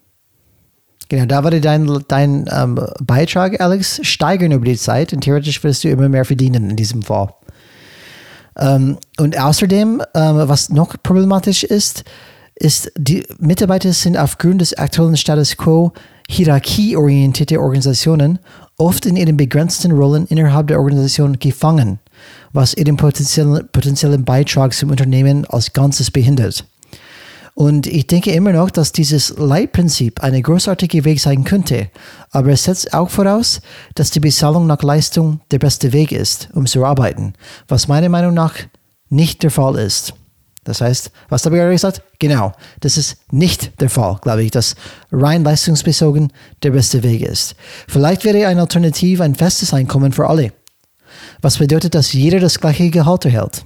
A: Genau, da würde dein, dein ähm, Beitrag, Alex, steigern über die Zeit und theoretisch wirst du immer mehr verdienen in diesem Fall. Ähm, und außerdem, ähm, was noch problematisch ist, ist, die Mitarbeiter sind aufgrund des aktuellen Status quo hierarchieorientierte Organisationen oft in ihren begrenzten Rollen innerhalb der Organisation gefangen, was ihren potenziellen, potenziellen Beitrag zum Unternehmen als Ganzes behindert. Und ich denke immer noch, dass dieses Leitprinzip eine großartige Weg sein könnte, aber es setzt auch voraus, dass die Bezahlung nach Leistung der beste Weg ist, um zu arbeiten, was meiner Meinung nach nicht der Fall ist. Das heißt, was habe ich gerade gesagt? Genau, das ist nicht der Fall, glaube ich, dass rein leistungsbezogen der beste Weg ist. Vielleicht wäre eine Alternative ein festes Einkommen für alle, was bedeutet, dass jeder das gleiche Gehalt erhält.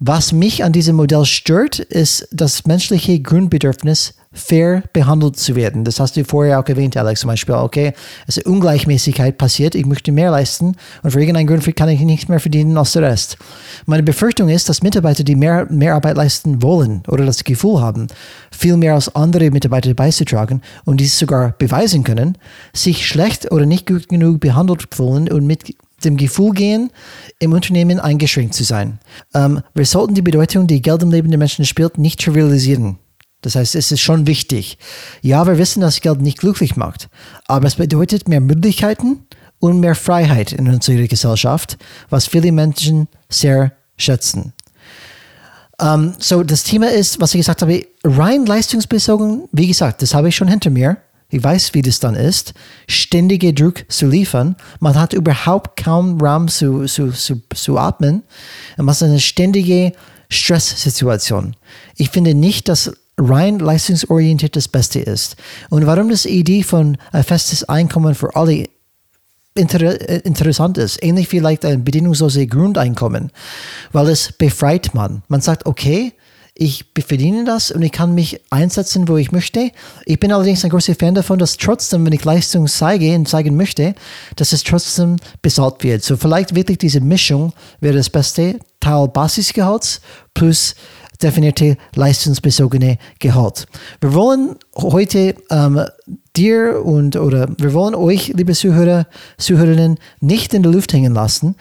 A: Was mich an diesem Modell stört, ist das menschliche Grundbedürfnis fair behandelt zu werden. Das hast du vorher auch erwähnt, Alex, zum Beispiel. Okay, es ist Ungleichmäßigkeit passiert, ich möchte mehr leisten und für irgendeinen Grund kann ich nicht mehr verdienen als der Rest. Meine Befürchtung ist, dass Mitarbeiter, die mehr, mehr Arbeit leisten wollen oder das Gefühl haben, viel mehr als andere Mitarbeiter beizutragen und dies sogar beweisen können, sich schlecht oder nicht gut genug behandelt fühlen und mit dem Gefühl gehen, im Unternehmen eingeschränkt zu sein. Ähm, wir sollten die Bedeutung, die Geld im Leben der Menschen spielt, nicht trivialisieren. Das heißt, es ist schon wichtig. Ja, wir wissen, dass Geld nicht glücklich macht, aber es bedeutet mehr Möglichkeiten und mehr Freiheit in unserer Gesellschaft, was viele Menschen sehr schätzen. Um, ähm, so, das Thema ist, was ich gesagt habe, rein leistungsbezogen, wie gesagt, das habe ich schon hinter mir. Ich weiß, wie das dann ist, ständige Druck zu liefern. Man hat überhaupt kaum Raum zu, zu, zu, zu atmen. Und man ist eine ständige Stresssituation. Ich finde nicht, dass rein leistungsorientiert das Beste ist. Und warum das Idee von ein festes Einkommen für alle inter interessant ist, ähnlich vielleicht ein bedingungsloses Grundeinkommen, weil es befreit man. Man sagt, okay, ich verdiene das und ich kann mich einsetzen, wo ich möchte. Ich bin allerdings ein großer Fan davon, dass trotzdem, wenn ich Leistung zeige und zeigen möchte, dass es trotzdem bezahlt wird. So vielleicht wirklich diese Mischung wäre das Beste. Teil Basisgehalts plus definierte leistungsbezogene Gehalt. Wir wollen heute ähm, dir und oder wir wollen euch, liebe Zuhörer, Zuhörerinnen, nicht in der Luft hängen lassen.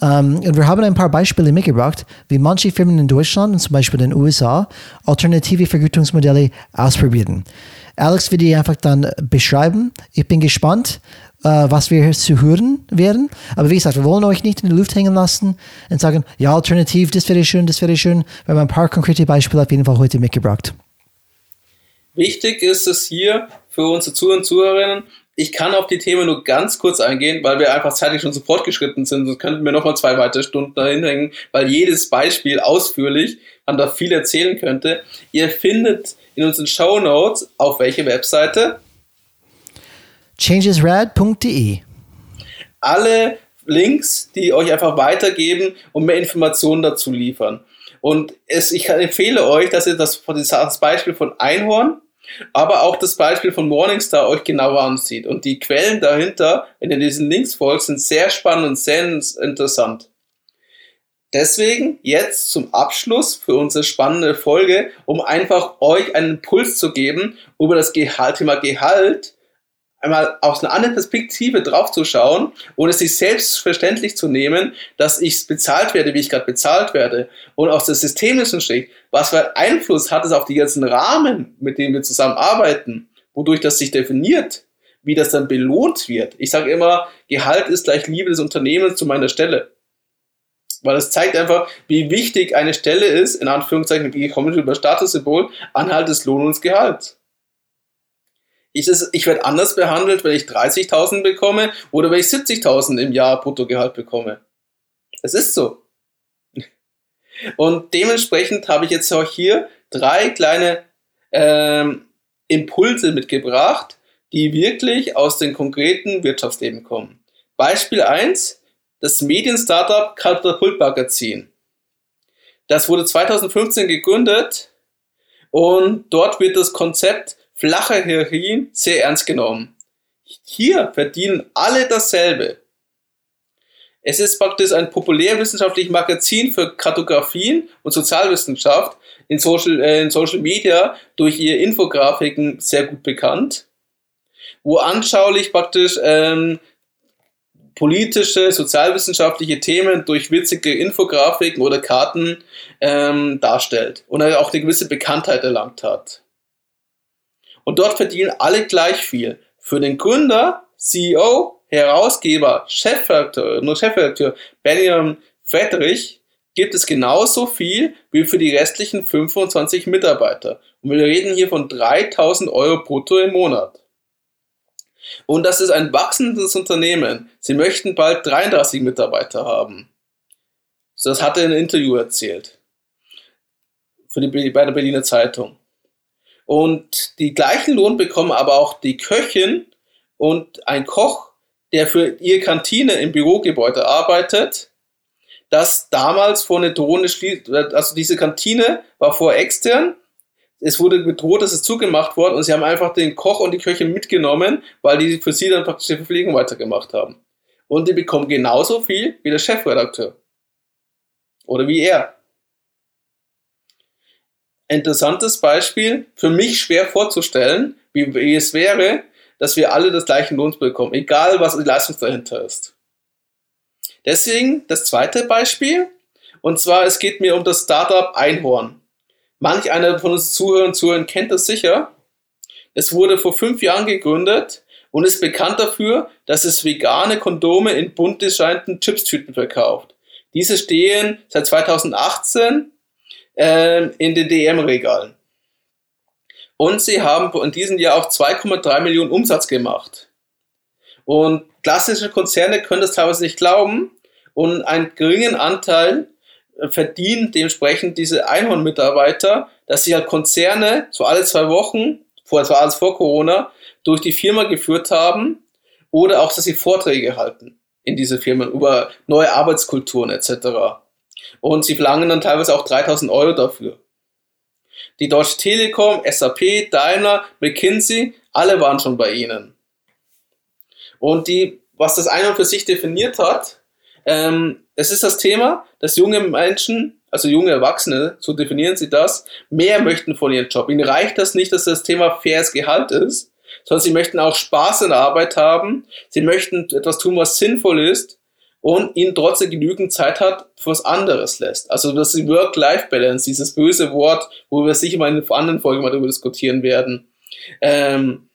A: Um, und wir haben ein paar Beispiele mitgebracht, wie manche Firmen in Deutschland und zum Beispiel in den USA alternative Vergütungsmodelle ausprobieren. Alex wird die einfach dann beschreiben. Ich bin gespannt, uh, was wir zu hören werden. Aber wie gesagt, wir wollen euch nicht in die Luft hängen lassen und sagen, ja, alternativ, das wäre schön, das wäre schön. Wir haben ein paar konkrete Beispiele auf jeden Fall heute mitgebracht.
B: Wichtig ist es hier für unsere Zuhörer und Zuhörerinnen, ich kann auf die Themen nur ganz kurz eingehen, weil wir einfach zeitlich schon so fortgeschritten sind. Sonst könnten wir nochmal zwei weitere Stunden dahin hängen, weil jedes Beispiel ausführlich man da viel erzählen könnte. Ihr findet in unseren Show Notes auf welche Webseite?
A: changesrad.de.
B: Alle Links, die euch einfach weitergeben und mehr Informationen dazu liefern. Und es, ich empfehle euch, dass ihr das, das Beispiel von Einhorn aber auch das Beispiel von Morningstar euch genauer ansieht. Und die Quellen dahinter, wenn ihr diesen Links folgt, sind sehr spannend und sehr interessant. Deswegen jetzt zum Abschluss für unsere spannende Folge, um einfach euch einen Impuls zu geben über das Gehalt, Thema Gehalt, einmal aus einer anderen Perspektive draufzuschauen und es sich selbstverständlich zu nehmen, dass ich bezahlt werde, wie ich gerade bezahlt werde. Und aus der systemischen Sicht, was für Einfluss hat es auf die ganzen Rahmen, mit denen wir zusammenarbeiten, wodurch das sich definiert, wie das dann belohnt wird. Ich sage immer, Gehalt ist gleich Liebe des Unternehmens zu meiner Stelle. Weil es zeigt einfach, wie wichtig eine Stelle ist, in Anführungszeichen, wie komme ich über Statussymbol, anhalt des Lohn und Gehalts. Ich, ich werde anders behandelt, wenn ich 30.000 bekomme oder wenn ich 70.000 im Jahr Bruttogehalt bekomme. Es ist so. Und dementsprechend habe ich jetzt auch hier drei kleine ähm, Impulse mitgebracht, die wirklich aus dem konkreten Wirtschaftsleben kommen. Beispiel 1, das Medien-Startup Katapult Magazin. Das wurde 2015 gegründet und dort wird das Konzept flache Hierarchien sehr ernst genommen. Hier verdienen alle dasselbe. Es ist praktisch ein populärwissenschaftliches Magazin für Kartografien und Sozialwissenschaft in Social, äh, in Social Media durch ihre Infografiken sehr gut bekannt, wo anschaulich praktisch ähm, politische, sozialwissenschaftliche Themen durch witzige Infografiken oder Karten ähm, darstellt und auch eine gewisse Bekanntheit erlangt hat. Und dort verdienen alle gleich viel. Für den Gründer, CEO, Herausgeber, Chefredakteur, nur Chefredakteur Benjamin Friedrich gibt es genauso viel wie für die restlichen 25 Mitarbeiter. Und wir reden hier von 3000 Euro brutto im Monat. Und das ist ein wachsendes Unternehmen. Sie möchten bald 33 Mitarbeiter haben. Das hat er in einem Interview erzählt. Für die, bei der Berliner Zeitung. Und die gleichen Lohn bekommen aber auch die Köchin und ein Koch, der für ihre Kantine im Bürogebäude arbeitet, das damals vor eine Drohne schließt, also diese Kantine war vor extern es wurde bedroht, dass es zugemacht wurde und sie haben einfach den Koch und die Köche mitgenommen, weil die für sie dann praktisch die Verpflegung weitergemacht haben. Und die bekommen genauso viel wie der Chefredakteur. Oder wie er. Interessantes Beispiel, für mich schwer vorzustellen, wie, wie es wäre, dass wir alle das gleiche Lohn bekommen, egal was die Leistung dahinter ist. Deswegen das zweite Beispiel, und zwar es geht mir um das Startup Einhorn. Manch einer von uns Zuhörern Zuhörern kennt das sicher. Es wurde vor fünf Jahren gegründet und ist bekannt dafür, dass es vegane Kondome in bunt designten Chipstüten verkauft. Diese stehen seit 2018 äh, in den DM-Regalen. Und sie haben in diesem Jahr auch 2,3 Millionen Umsatz gemacht. Und klassische Konzerne können das teilweise nicht glauben und einen geringen Anteil verdienen dementsprechend diese Einhorn-Mitarbeiter, dass sie halt Konzerne so alle zwei Wochen, vor, das war alles vor Corona, durch die Firma geführt haben oder auch, dass sie Vorträge halten in diese Firmen über neue Arbeitskulturen etc. Und sie verlangen dann teilweise auch 3000 Euro dafür. Die Deutsche Telekom, SAP, Daimler, McKinsey, alle waren schon bei ihnen. Und die, was das Einhorn für sich definiert hat, ähm, es ist das Thema, dass junge Menschen, also junge Erwachsene, so definieren sie das, mehr möchten von ihrem Job. Ihnen reicht das nicht, dass das Thema faires Gehalt ist, sondern sie möchten auch Spaß in der Arbeit haben. Sie möchten etwas tun, was sinnvoll ist und ihnen trotzdem genügend Zeit hat, für was anderes lässt. Also das die Work-Life-Balance, dieses böse Wort, wo wir sicher mal in anderen Folgen mal darüber diskutieren werden. Ähm,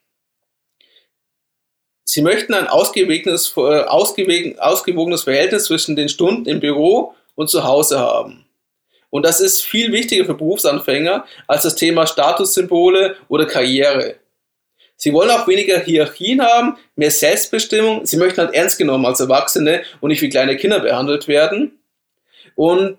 B: Sie möchten ein ausgewogenes, äh, ausgewogenes Verhältnis zwischen den Stunden im Büro und zu Hause haben. Und das ist viel wichtiger für Berufsanfänger als das Thema Statussymbole oder Karriere. Sie wollen auch weniger Hierarchien haben, mehr Selbstbestimmung. Sie möchten halt ernst genommen als Erwachsene und nicht wie kleine Kinder behandelt werden. Und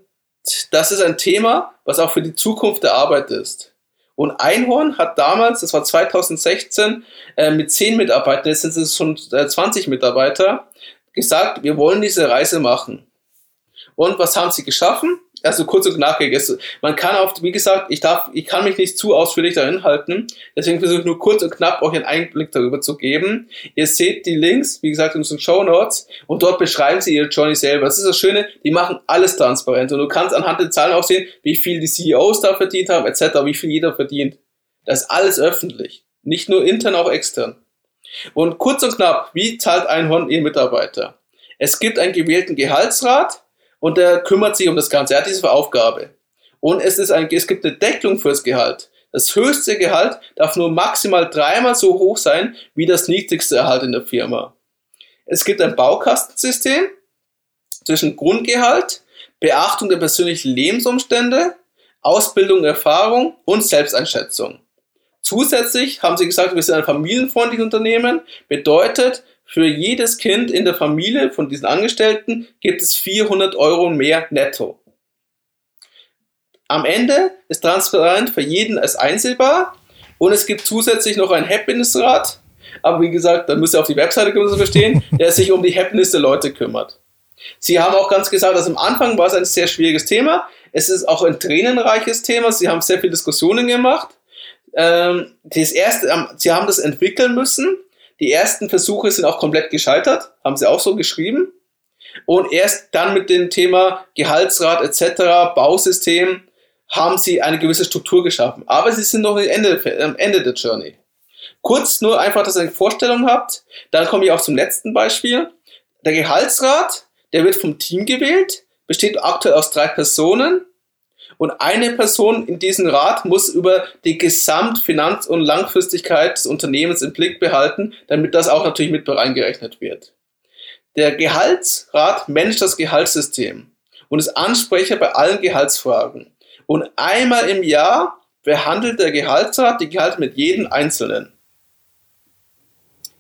B: das ist ein Thema, was auch für die Zukunft der Arbeit ist. Und Einhorn hat damals, das war 2016, äh, mit 10 Mitarbeitern, jetzt sind es schon äh, 20 Mitarbeiter, gesagt, wir wollen diese Reise machen. Und was haben sie geschaffen? Also kurz und knackig. Es, man kann auf, wie gesagt, ich darf, ich kann mich nicht zu ausführlich darin halten. Deswegen versuche ich nur kurz und knapp euch einen Einblick darüber zu geben. Ihr seht die Links, wie gesagt, in unseren Show Notes und dort beschreiben sie ihr Journey selber. Das ist das Schöne, die machen alles transparent und du kannst anhand der Zahlen auch sehen, wie viel die CEOs da verdient haben, etc., wie viel jeder verdient. Das ist alles öffentlich. Nicht nur intern, auch extern. Und kurz und knapp, wie zahlt Einhorn ihr Mitarbeiter? Es gibt einen gewählten Gehaltsrat, und der kümmert sich um das Ganze. Er hat diese Aufgabe. Und es, ist ein, es gibt eine Deckelung fürs Gehalt. Das höchste Gehalt darf nur maximal dreimal so hoch sein wie das niedrigste Gehalt in der Firma. Es gibt ein Baukastensystem zwischen Grundgehalt, Beachtung der persönlichen Lebensumstände, Ausbildung, Erfahrung und Selbsteinschätzung. Zusätzlich haben sie gesagt, wir sind ein familienfreundliches Unternehmen, bedeutet, für jedes Kind in der Familie von diesen Angestellten gibt es 400 Euro mehr netto. Am Ende ist transparent für jeden als einsehbar und es gibt zusätzlich noch einen Happiness-Rat, aber wie gesagt, dann müsst ihr auf die Webseite kommen, verstehen, der sich um die Happiness der Leute kümmert. Sie haben auch ganz gesagt, dass am Anfang war es ein sehr schwieriges Thema. Es ist auch ein tränenreiches Thema. Sie haben sehr viele Diskussionen gemacht. Ähm, das erste, ähm, sie haben das entwickeln müssen. Die ersten Versuche sind auch komplett gescheitert, haben sie auch so geschrieben. Und erst dann mit dem Thema Gehaltsrat etc., Bausystem, haben sie eine gewisse Struktur geschaffen. Aber sie sind noch am Ende, am Ende der Journey. Kurz nur einfach, dass ihr eine Vorstellung habt. Dann komme ich auch zum letzten Beispiel. Der Gehaltsrat, der wird vom Team gewählt, besteht aktuell aus drei Personen und eine Person in diesem Rat muss über die Gesamtfinanz- und Langfristigkeit des Unternehmens im Blick behalten, damit das auch natürlich mit reingerechnet wird. Der Gehaltsrat managt das Gehaltssystem und ist Ansprecher bei allen Gehaltsfragen. Und einmal im Jahr behandelt der Gehaltsrat die Gehalte mit jedem Einzelnen.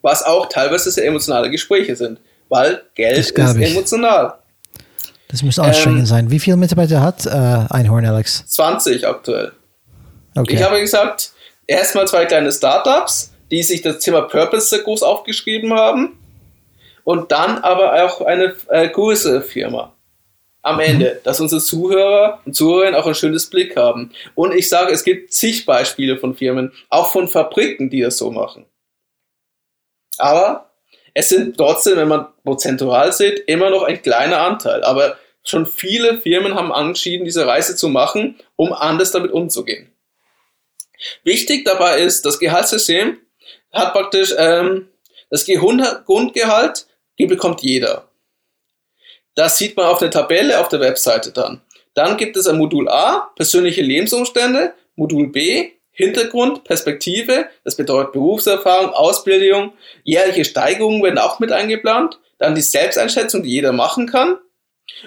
B: Was auch teilweise sehr emotionale Gespräche sind, weil Geld ist emotional.
A: Das muss anstrengend ähm, sein. Wie viele Mitarbeiter hat äh, Einhorn, Alex?
B: 20 aktuell. Okay. Ich habe gesagt, erstmal zwei kleine Startups, die sich das Thema Purpose sehr groß aufgeschrieben haben. Und dann aber auch eine äh, größere Firma am mhm. Ende, mhm. dass unsere Zuhörer und Zuhörerinnen auch ein schönes Blick haben. Und ich sage, es gibt zig Beispiele von Firmen, auch von Fabriken, die das so machen. Aber es sind trotzdem, wenn man prozentual sieht, immer noch ein kleiner Anteil. Aber schon viele Firmen haben entschieden, diese Reise zu machen, um anders damit umzugehen. Wichtig dabei ist, das Gehaltssystem hat praktisch ähm, das Grundgehalt, die bekommt jeder. Das sieht man auf der Tabelle auf der Webseite dann. Dann gibt es ein Modul A, persönliche Lebensumstände, Modul B, Hintergrund, Perspektive, das bedeutet Berufserfahrung, Ausbildung, jährliche Steigerungen werden auch mit eingeplant. Dann die Selbsteinschätzung, die jeder machen kann.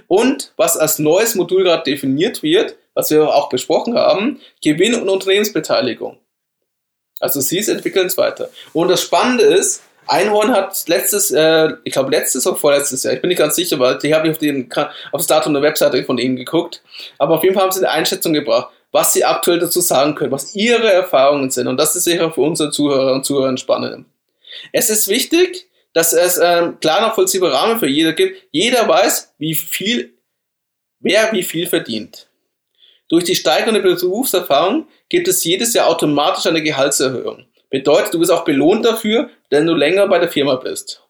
B: Und was als neues Modul gerade definiert wird, was wir auch besprochen haben, Gewinn- und Unternehmensbeteiligung. Also sie entwickeln es weiter. Und das Spannende ist, Einhorn hat letztes, äh, ich glaube letztes oder vorletztes Jahr, ich bin nicht ganz sicher, weil die habe ich auf, den, auf das Datum der Webseite von ihnen geguckt, aber auf jeden Fall haben sie eine Einschätzung gebracht was sie aktuell dazu sagen können, was ihre Erfahrungen sind. Und das ist sicher für unsere Zuhörer und Zuhörer spannend. Es ist wichtig, dass es ähm, klar nachvollziehbare Rahmen für jeder gibt. Jeder weiß, wie viel, wer wie viel verdient. Durch die steigende Berufserfahrung gibt es jedes Jahr automatisch eine Gehaltserhöhung. Bedeutet, du wirst auch belohnt dafür, wenn du länger bei der Firma bist.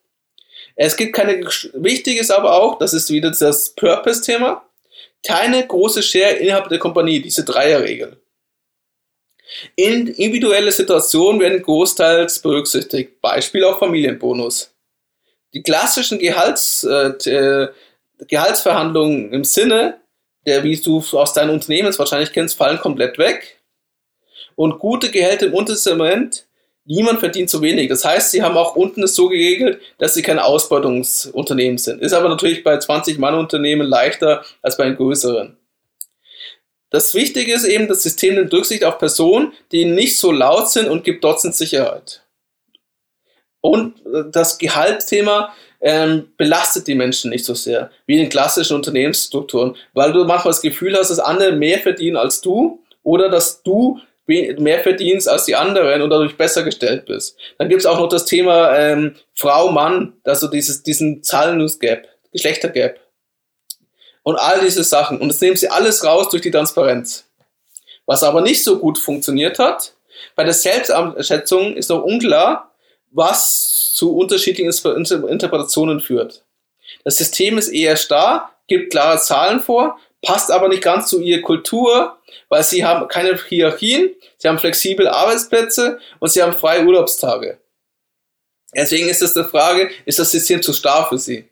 B: Es gibt keine, wichtig ist aber auch, das ist wieder das Purpose-Thema, keine große Share innerhalb der Kompanie, diese Dreierregel. Individuelle Situationen werden großteils berücksichtigt. Beispiel auch Familienbonus. Die klassischen Gehalts, äh, Gehaltsverhandlungen im Sinne, der, wie du aus deinem Unternehmen wahrscheinlich kennst, fallen komplett weg. Und gute Gehälter im Untersegment niemand verdient zu wenig. Das heißt, sie haben auch unten es so geregelt, dass sie kein Ausbeutungsunternehmen sind. Ist aber natürlich bei 20-Mann-Unternehmen leichter als bei einem größeren. Das Wichtige ist eben, das System nimmt Rücksicht auf Personen, die nicht so laut sind und gibt trotzdem Sicherheit. Und äh, das Gehaltsthema ähm, belastet die Menschen nicht so sehr wie in klassischen Unternehmensstrukturen, weil du manchmal das Gefühl hast, dass andere mehr verdienen als du oder dass du mehr verdienst als die anderen und dadurch besser gestellt bist. Dann gibt es auch noch das Thema ähm, Frau, Mann, also dieses, diesen Zahlungsgap, Geschlechtergap. und all diese Sachen. Und das nehmen sie alles raus durch die Transparenz. Was aber nicht so gut funktioniert hat, bei der Selbsteinschätzung ist noch unklar, was zu unterschiedlichen Interpretationen führt. Das System ist eher starr, gibt klare Zahlen vor, passt aber nicht ganz zu ihrer Kultur, weil sie haben keine Hierarchien, sie haben flexible Arbeitsplätze und sie haben freie Urlaubstage. Deswegen ist es die Frage, ist das System zu starr für sie?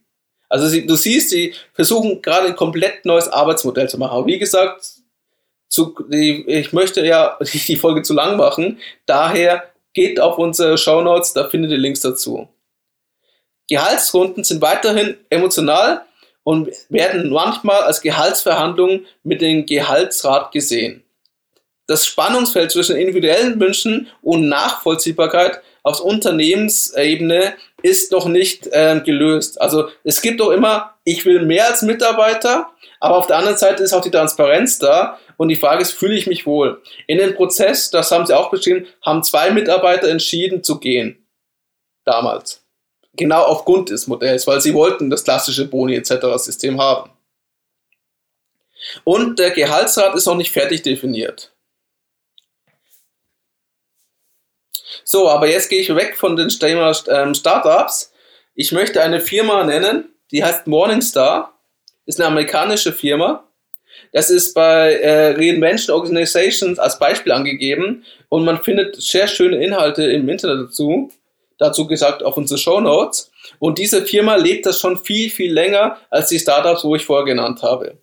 B: Also sie, du siehst, sie versuchen gerade ein komplett neues Arbeitsmodell zu machen. Aber wie gesagt, zu, die, ich möchte ja die Folge zu lang machen. Daher geht auf unsere Show Notes, da findet ihr Links dazu. Gehaltsrunden sind weiterhin emotional und werden manchmal als Gehaltsverhandlungen mit dem Gehaltsrat gesehen. Das Spannungsfeld zwischen individuellen Wünschen und Nachvollziehbarkeit auf Unternehmensebene ist noch nicht äh, gelöst. Also es gibt doch immer, ich will mehr als Mitarbeiter, aber auf der anderen Seite ist auch die Transparenz da und die Frage ist, fühle ich mich wohl? In dem Prozess, das haben Sie auch beschrieben, haben zwei Mitarbeiter entschieden zu gehen. Damals. Genau aufgrund des Modells, weil sie wollten das klassische Boni etc. System haben. Und der Gehaltsrat ist noch nicht fertig definiert. So, aber jetzt gehe ich weg von den ähm, Startups. Ich möchte eine Firma nennen, die heißt Morningstar. Ist eine amerikanische Firma. Das ist bei äh, Reinvention Organizations als Beispiel angegeben und man findet sehr schöne Inhalte im Internet dazu. Dazu gesagt auf unsere Show Notes. Und diese Firma lebt das schon viel, viel länger als die Startups, wo ich vorher genannt habe.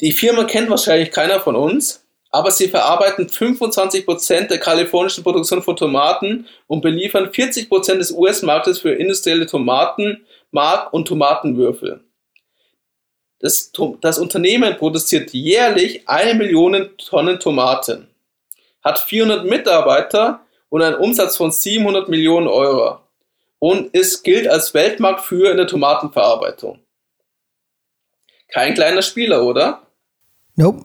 B: Die Firma kennt wahrscheinlich keiner von uns, aber sie verarbeiten 25% der kalifornischen Produktion von Tomaten und beliefern 40% des US-Marktes für industrielle Tomaten, Mark und Tomatenwürfel. Das, das Unternehmen produziert jährlich eine Million Tonnen Tomaten, hat 400 Mitarbeiter und einen Umsatz von 700 Millionen Euro und ist, gilt als Weltmarktführer in der Tomatenverarbeitung. Kein kleiner Spieler, oder?
A: Nope.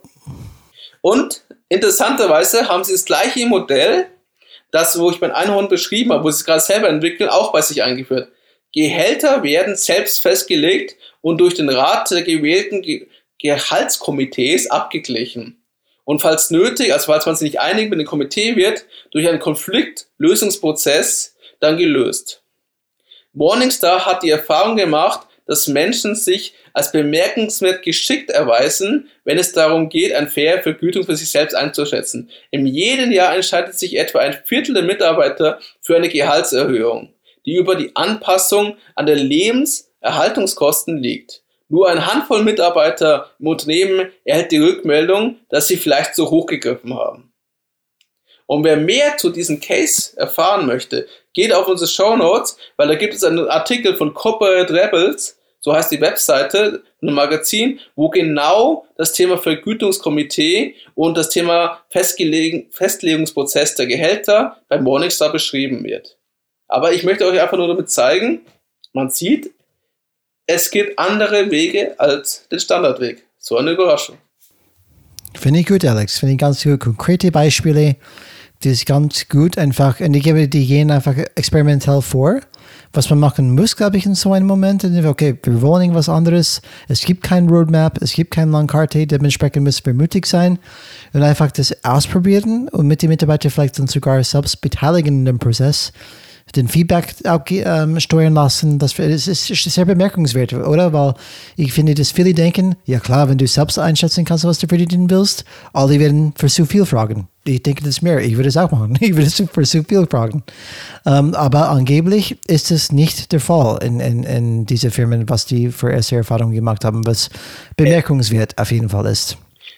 B: Und interessanterweise haben sie das gleiche Modell, das, wo ich mein Einhorn beschrieben habe, wo sie es gerade selber entwickeln, auch bei sich eingeführt. Gehälter werden selbst festgelegt und durch den Rat der gewählten Ge Gehaltskomitees abgeglichen. Und falls nötig, also falls man sich nicht einig mit dem Komitee wird, durch einen Konfliktlösungsprozess dann gelöst. Morningstar hat die Erfahrung gemacht, dass Menschen sich als bemerkenswert geschickt erweisen, wenn es darum geht, eine faire Vergütung für sich selbst einzuschätzen. Im jeden Jahr entscheidet sich etwa ein Viertel der Mitarbeiter für eine Gehaltserhöhung, die über die Anpassung an der Lebenserhaltungskosten liegt. Nur eine Handvoll Mitarbeiter im Unternehmen erhält die Rückmeldung, dass sie vielleicht zu hoch gegriffen haben. Und wer mehr zu diesem Case erfahren möchte, geht auf unsere Show Notes, weil da gibt es einen Artikel von Corporate Rebels, so heißt die Webseite, ein Magazin, wo genau das Thema Vergütungskomitee und das Thema Festlegungsprozess der Gehälter bei Morningstar beschrieben wird. Aber ich möchte euch einfach nur damit zeigen, man sieht, es gibt andere Wege als den Standardweg. So eine Überraschung.
A: Finde ich gut, Alex. Finde ich ganz gut. Konkrete Beispiele, die ist ganz gut einfach, und ich gebe die gehen einfach experimentell vor was man machen muss, glaube ich, in so einem Moment. Okay, wir wollen irgendwas anderes. Es gibt kein Roadmap, es gibt keine Landkarte. Dementsprechend müssen wir mutig sein und einfach das ausprobieren und mit den Mitarbeitern vielleicht dann sogar selbst beteiligen in dem Prozess den Feedback ähm, steuern lassen. Das, das ist sehr bemerkenswert, oder? Weil ich finde, dass viele denken, ja klar, wenn du selbst einschätzen kannst, was du verdienen willst, alle werden für zu viel fragen. Ich denke, das ist mehr. Ich würde es auch machen. Ich würde für zu viel fragen. Ähm, aber angeblich ist es nicht der Fall in, in, in diese Firmen, was die für erste Erfahrungen gemacht haben, was bemerkenswert auf jeden Fall ist.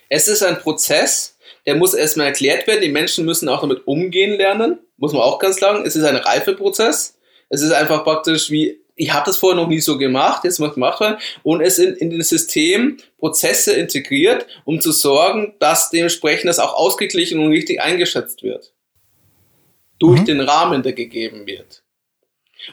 B: Es ist ein Prozess, der muss erstmal erklärt werden. Die Menschen müssen auch damit umgehen lernen muss man auch ganz sagen. Es ist ein Reifeprozess. Es ist einfach praktisch wie, ich habe das vorher noch nie so gemacht, jetzt muss gemacht werden. Und es sind in das System Prozesse integriert, um zu sorgen, dass dementsprechend das auch ausgeglichen und richtig eingeschätzt wird. Durch mhm. den Rahmen, der gegeben wird.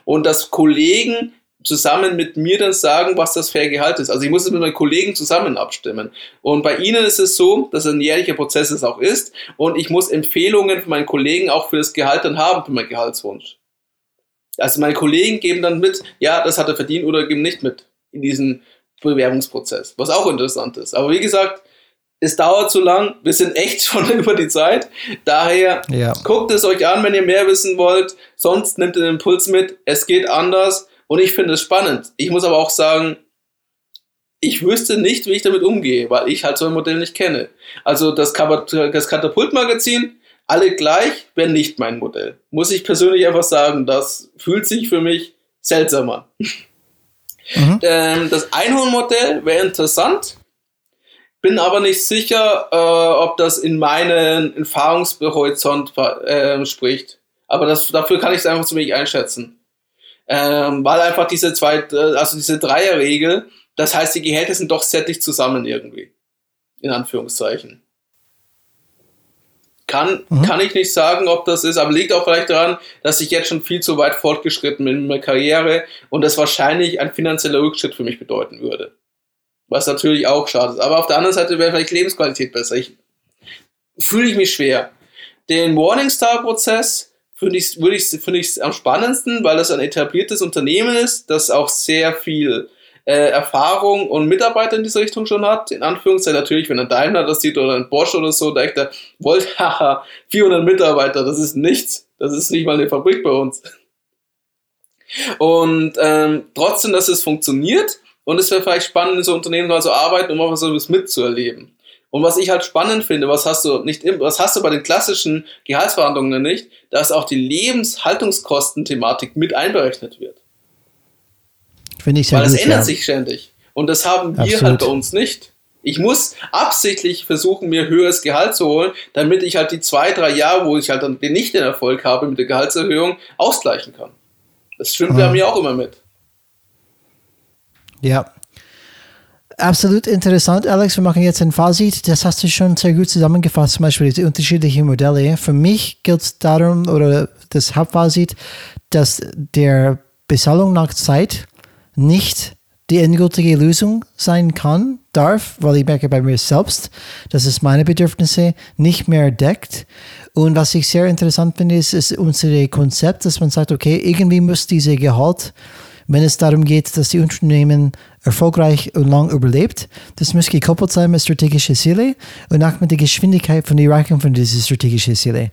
B: Und dass Kollegen zusammen mit mir dann sagen, was das fair Gehalt ist. Also ich muss es mit meinen Kollegen zusammen abstimmen. Und bei Ihnen ist es so, dass es ein jährlicher Prozess es auch ist und ich muss Empfehlungen von meinen Kollegen auch für das Gehalt dann haben, für meinen Gehaltswunsch. Also meine Kollegen geben dann mit, ja, das hat er verdient oder geben nicht mit in diesen Bewerbungsprozess, was auch interessant ist. Aber wie gesagt, es dauert zu lang, wir sind echt schon über die Zeit. Daher ja. guckt es euch an, wenn ihr mehr wissen wollt. Sonst nehmt den Impuls mit. Es geht anders und ich finde es spannend. Ich muss aber auch sagen, ich wüsste nicht, wie ich damit umgehe, weil ich halt so ein Modell nicht kenne. Also das, das Katapult-Magazin, alle gleich, wäre nicht mein Modell. Muss ich persönlich einfach sagen, das fühlt sich für mich seltsam an. Mhm. Ähm, das Einhornmodell wäre interessant, bin aber nicht sicher, äh, ob das in meinen Erfahrungshorizont äh, spricht. Aber das, dafür kann ich es einfach zu wenig einschätzen. Ähm, weil einfach diese zwei, also diese Dreierregel, das heißt, die Gehälter sind doch dicht zusammen irgendwie. In Anführungszeichen. Kann, mhm. kann ich nicht sagen, ob das ist, aber liegt auch vielleicht daran, dass ich jetzt schon viel zu weit fortgeschritten bin in meiner Karriere und das wahrscheinlich ein finanzieller Rückschritt für mich bedeuten würde. Was natürlich auch schade ist. Aber auf der anderen Seite wäre vielleicht Lebensqualität besser. Ich fühle ich mich schwer. Den Morningstar-Prozess finde ich, würde ich, finde ich am spannendsten, weil das ein etabliertes Unternehmen ist, das auch sehr viel äh, Erfahrung und Mitarbeiter in diese Richtung schon hat. In Anführungszeichen natürlich, wenn ein Daimler das sieht oder ein Bosch oder so, da da wollt, haha, 400 Mitarbeiter, das ist nichts. Das ist nicht mal eine Fabrik bei uns. Und ähm, trotzdem, dass es funktioniert und es wäre vielleicht spannend, in so Unternehmen mal zu arbeiten, um auch was mitzuerleben. Und was ich halt spannend finde, was hast du nicht, was hast du bei den klassischen Gehaltsverhandlungen nicht, dass auch die Lebenshaltungskosten-Thematik mit einberechnet wird.
A: Finde ich sehr
B: Weil
A: gut,
B: das ändert ja. sich ständig. Und das haben wir Absolut. halt bei uns nicht. Ich muss absichtlich versuchen, mir höheres Gehalt zu holen, damit ich halt die zwei, drei Jahre, wo ich halt dann nicht den Erfolg habe mit der Gehaltserhöhung, ausgleichen kann. Das stimmt bei mir auch immer mit.
A: Ja. Absolut interessant, Alex. Wir machen jetzt ein Fazit. Das hast du schon sehr gut zusammengefasst, zum Beispiel die unterschiedlichen Modelle. Für mich gilt es darum, oder das Hauptfazit, dass der Bezahlung nach Zeit nicht die endgültige Lösung sein kann, darf, weil ich merke bei mir selbst, dass es meine Bedürfnisse nicht mehr deckt. Und was ich sehr interessant finde, ist, ist unser Konzept, dass man sagt, okay, irgendwie muss diese Gehalt, wenn es darum geht, dass die Unternehmen erfolgreich und lang überlebt. Das muss gekoppelt sein mit strategischen Zielen und auch mit der Geschwindigkeit von der Erreichung von diesen strategischen Zielen.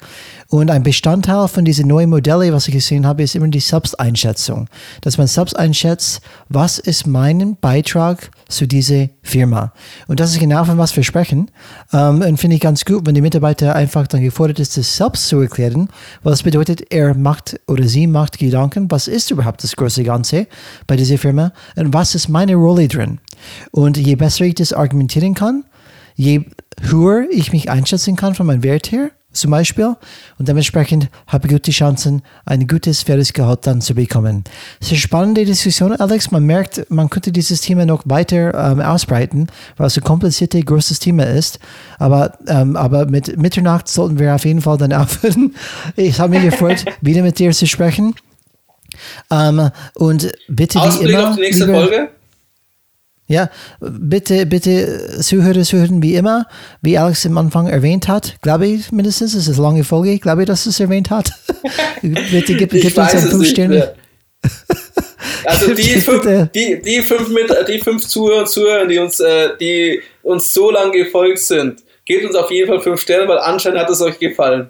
A: Und ein Bestandteil von diesen neuen Modellen, was ich gesehen habe, ist immer die Selbsteinschätzung. Dass man selbst einschätzt, was ist mein Beitrag zu dieser Firma. Und das ist genau von was wir sprechen. Und finde ich ganz gut, wenn die Mitarbeiter einfach dann gefordert ist, das selbst zu erklären, das bedeutet, er macht oder sie macht Gedanken, was ist überhaupt das große Ganze bei dieser Firma und was ist meine Rolle drin. Und je besser ich das argumentieren kann, je höher ich mich einschätzen kann von meinem Wert her, zum Beispiel. Und dementsprechend habe ich gute Chancen, ein gutes, faires Gehalt dann zu bekommen. Es ist eine spannende Diskussion, Alex. Man merkt, man könnte dieses Thema noch weiter ähm, ausbreiten, weil es ein kompliziertes, großes Thema ist. Aber, ähm, aber mit Mitternacht sollten wir auf jeden Fall dann aufhören. Ich habe mich gefreut, wieder mit dir zu sprechen. Ähm, und bitte
B: Ausblick
A: wie immer,
B: auf die nächste Folge.
A: Ja, bitte, bitte Zuhörer, Zuhörer, wie immer, wie Alex am Anfang erwähnt hat, glaube ich mindestens, es ist eine lange Folge, glaube ich, dass es erwähnt hat. bitte gib, gib uns ein fünf Sterne.
B: Also die fünf, die, die fünf, mit, die fünf Zuhörer Zuhörer, die uns, äh, die uns so lange gefolgt sind, gebt uns auf jeden Fall fünf Sterne, weil anscheinend hat es euch gefallen.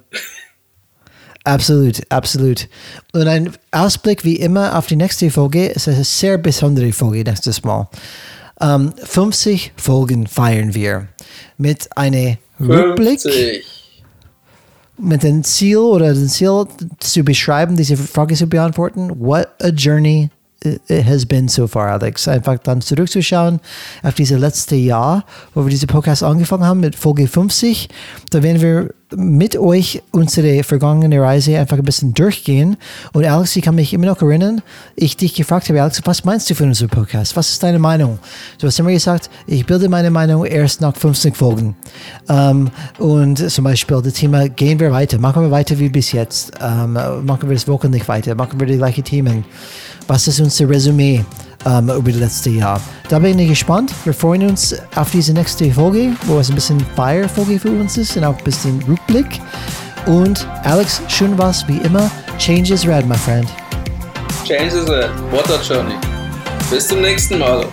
A: Absolut, absolut. Und ein Ausblick wie immer auf die nächste Folge ist eine sehr besondere Folge nächstes Mal. Ähm, 50 Folgen feiern wir mit einem Rückblick. Mit dem Ziel oder dem Ziel zu beschreiben, diese Frage zu beantworten. What a journey it has been so far, Alex. Einfach dann zurückzuschauen auf dieses letzte Jahr, wo wir diese Podcast angefangen haben mit Folge 50. Da werden wir mit euch unsere vergangene Reise einfach ein bisschen durchgehen. Und Alex, ich kann mich immer noch erinnern, ich dich gefragt habe, Alex, was meinst du für unseren Podcast? Was ist deine Meinung? Du hast immer gesagt, ich bilde meine Meinung erst nach 50 Folgen. Ähm, und zum Beispiel das Thema, gehen wir weiter? Machen wir weiter wie bis jetzt? Ähm, machen wir das wöchentlich weiter? Machen wir die gleichen Themen? Was ist unser Resümee ähm, über das letzte Jahr? Da bin ich gespannt. Wir freuen uns auf diese nächste Folge, wo es ein bisschen Fire-Folge für uns ist und auch ein bisschen Rückblick. Und Alex, schön was wie immer. Change is red, my friend.
B: Change is red. What a journey. Bis zum nächsten Mal.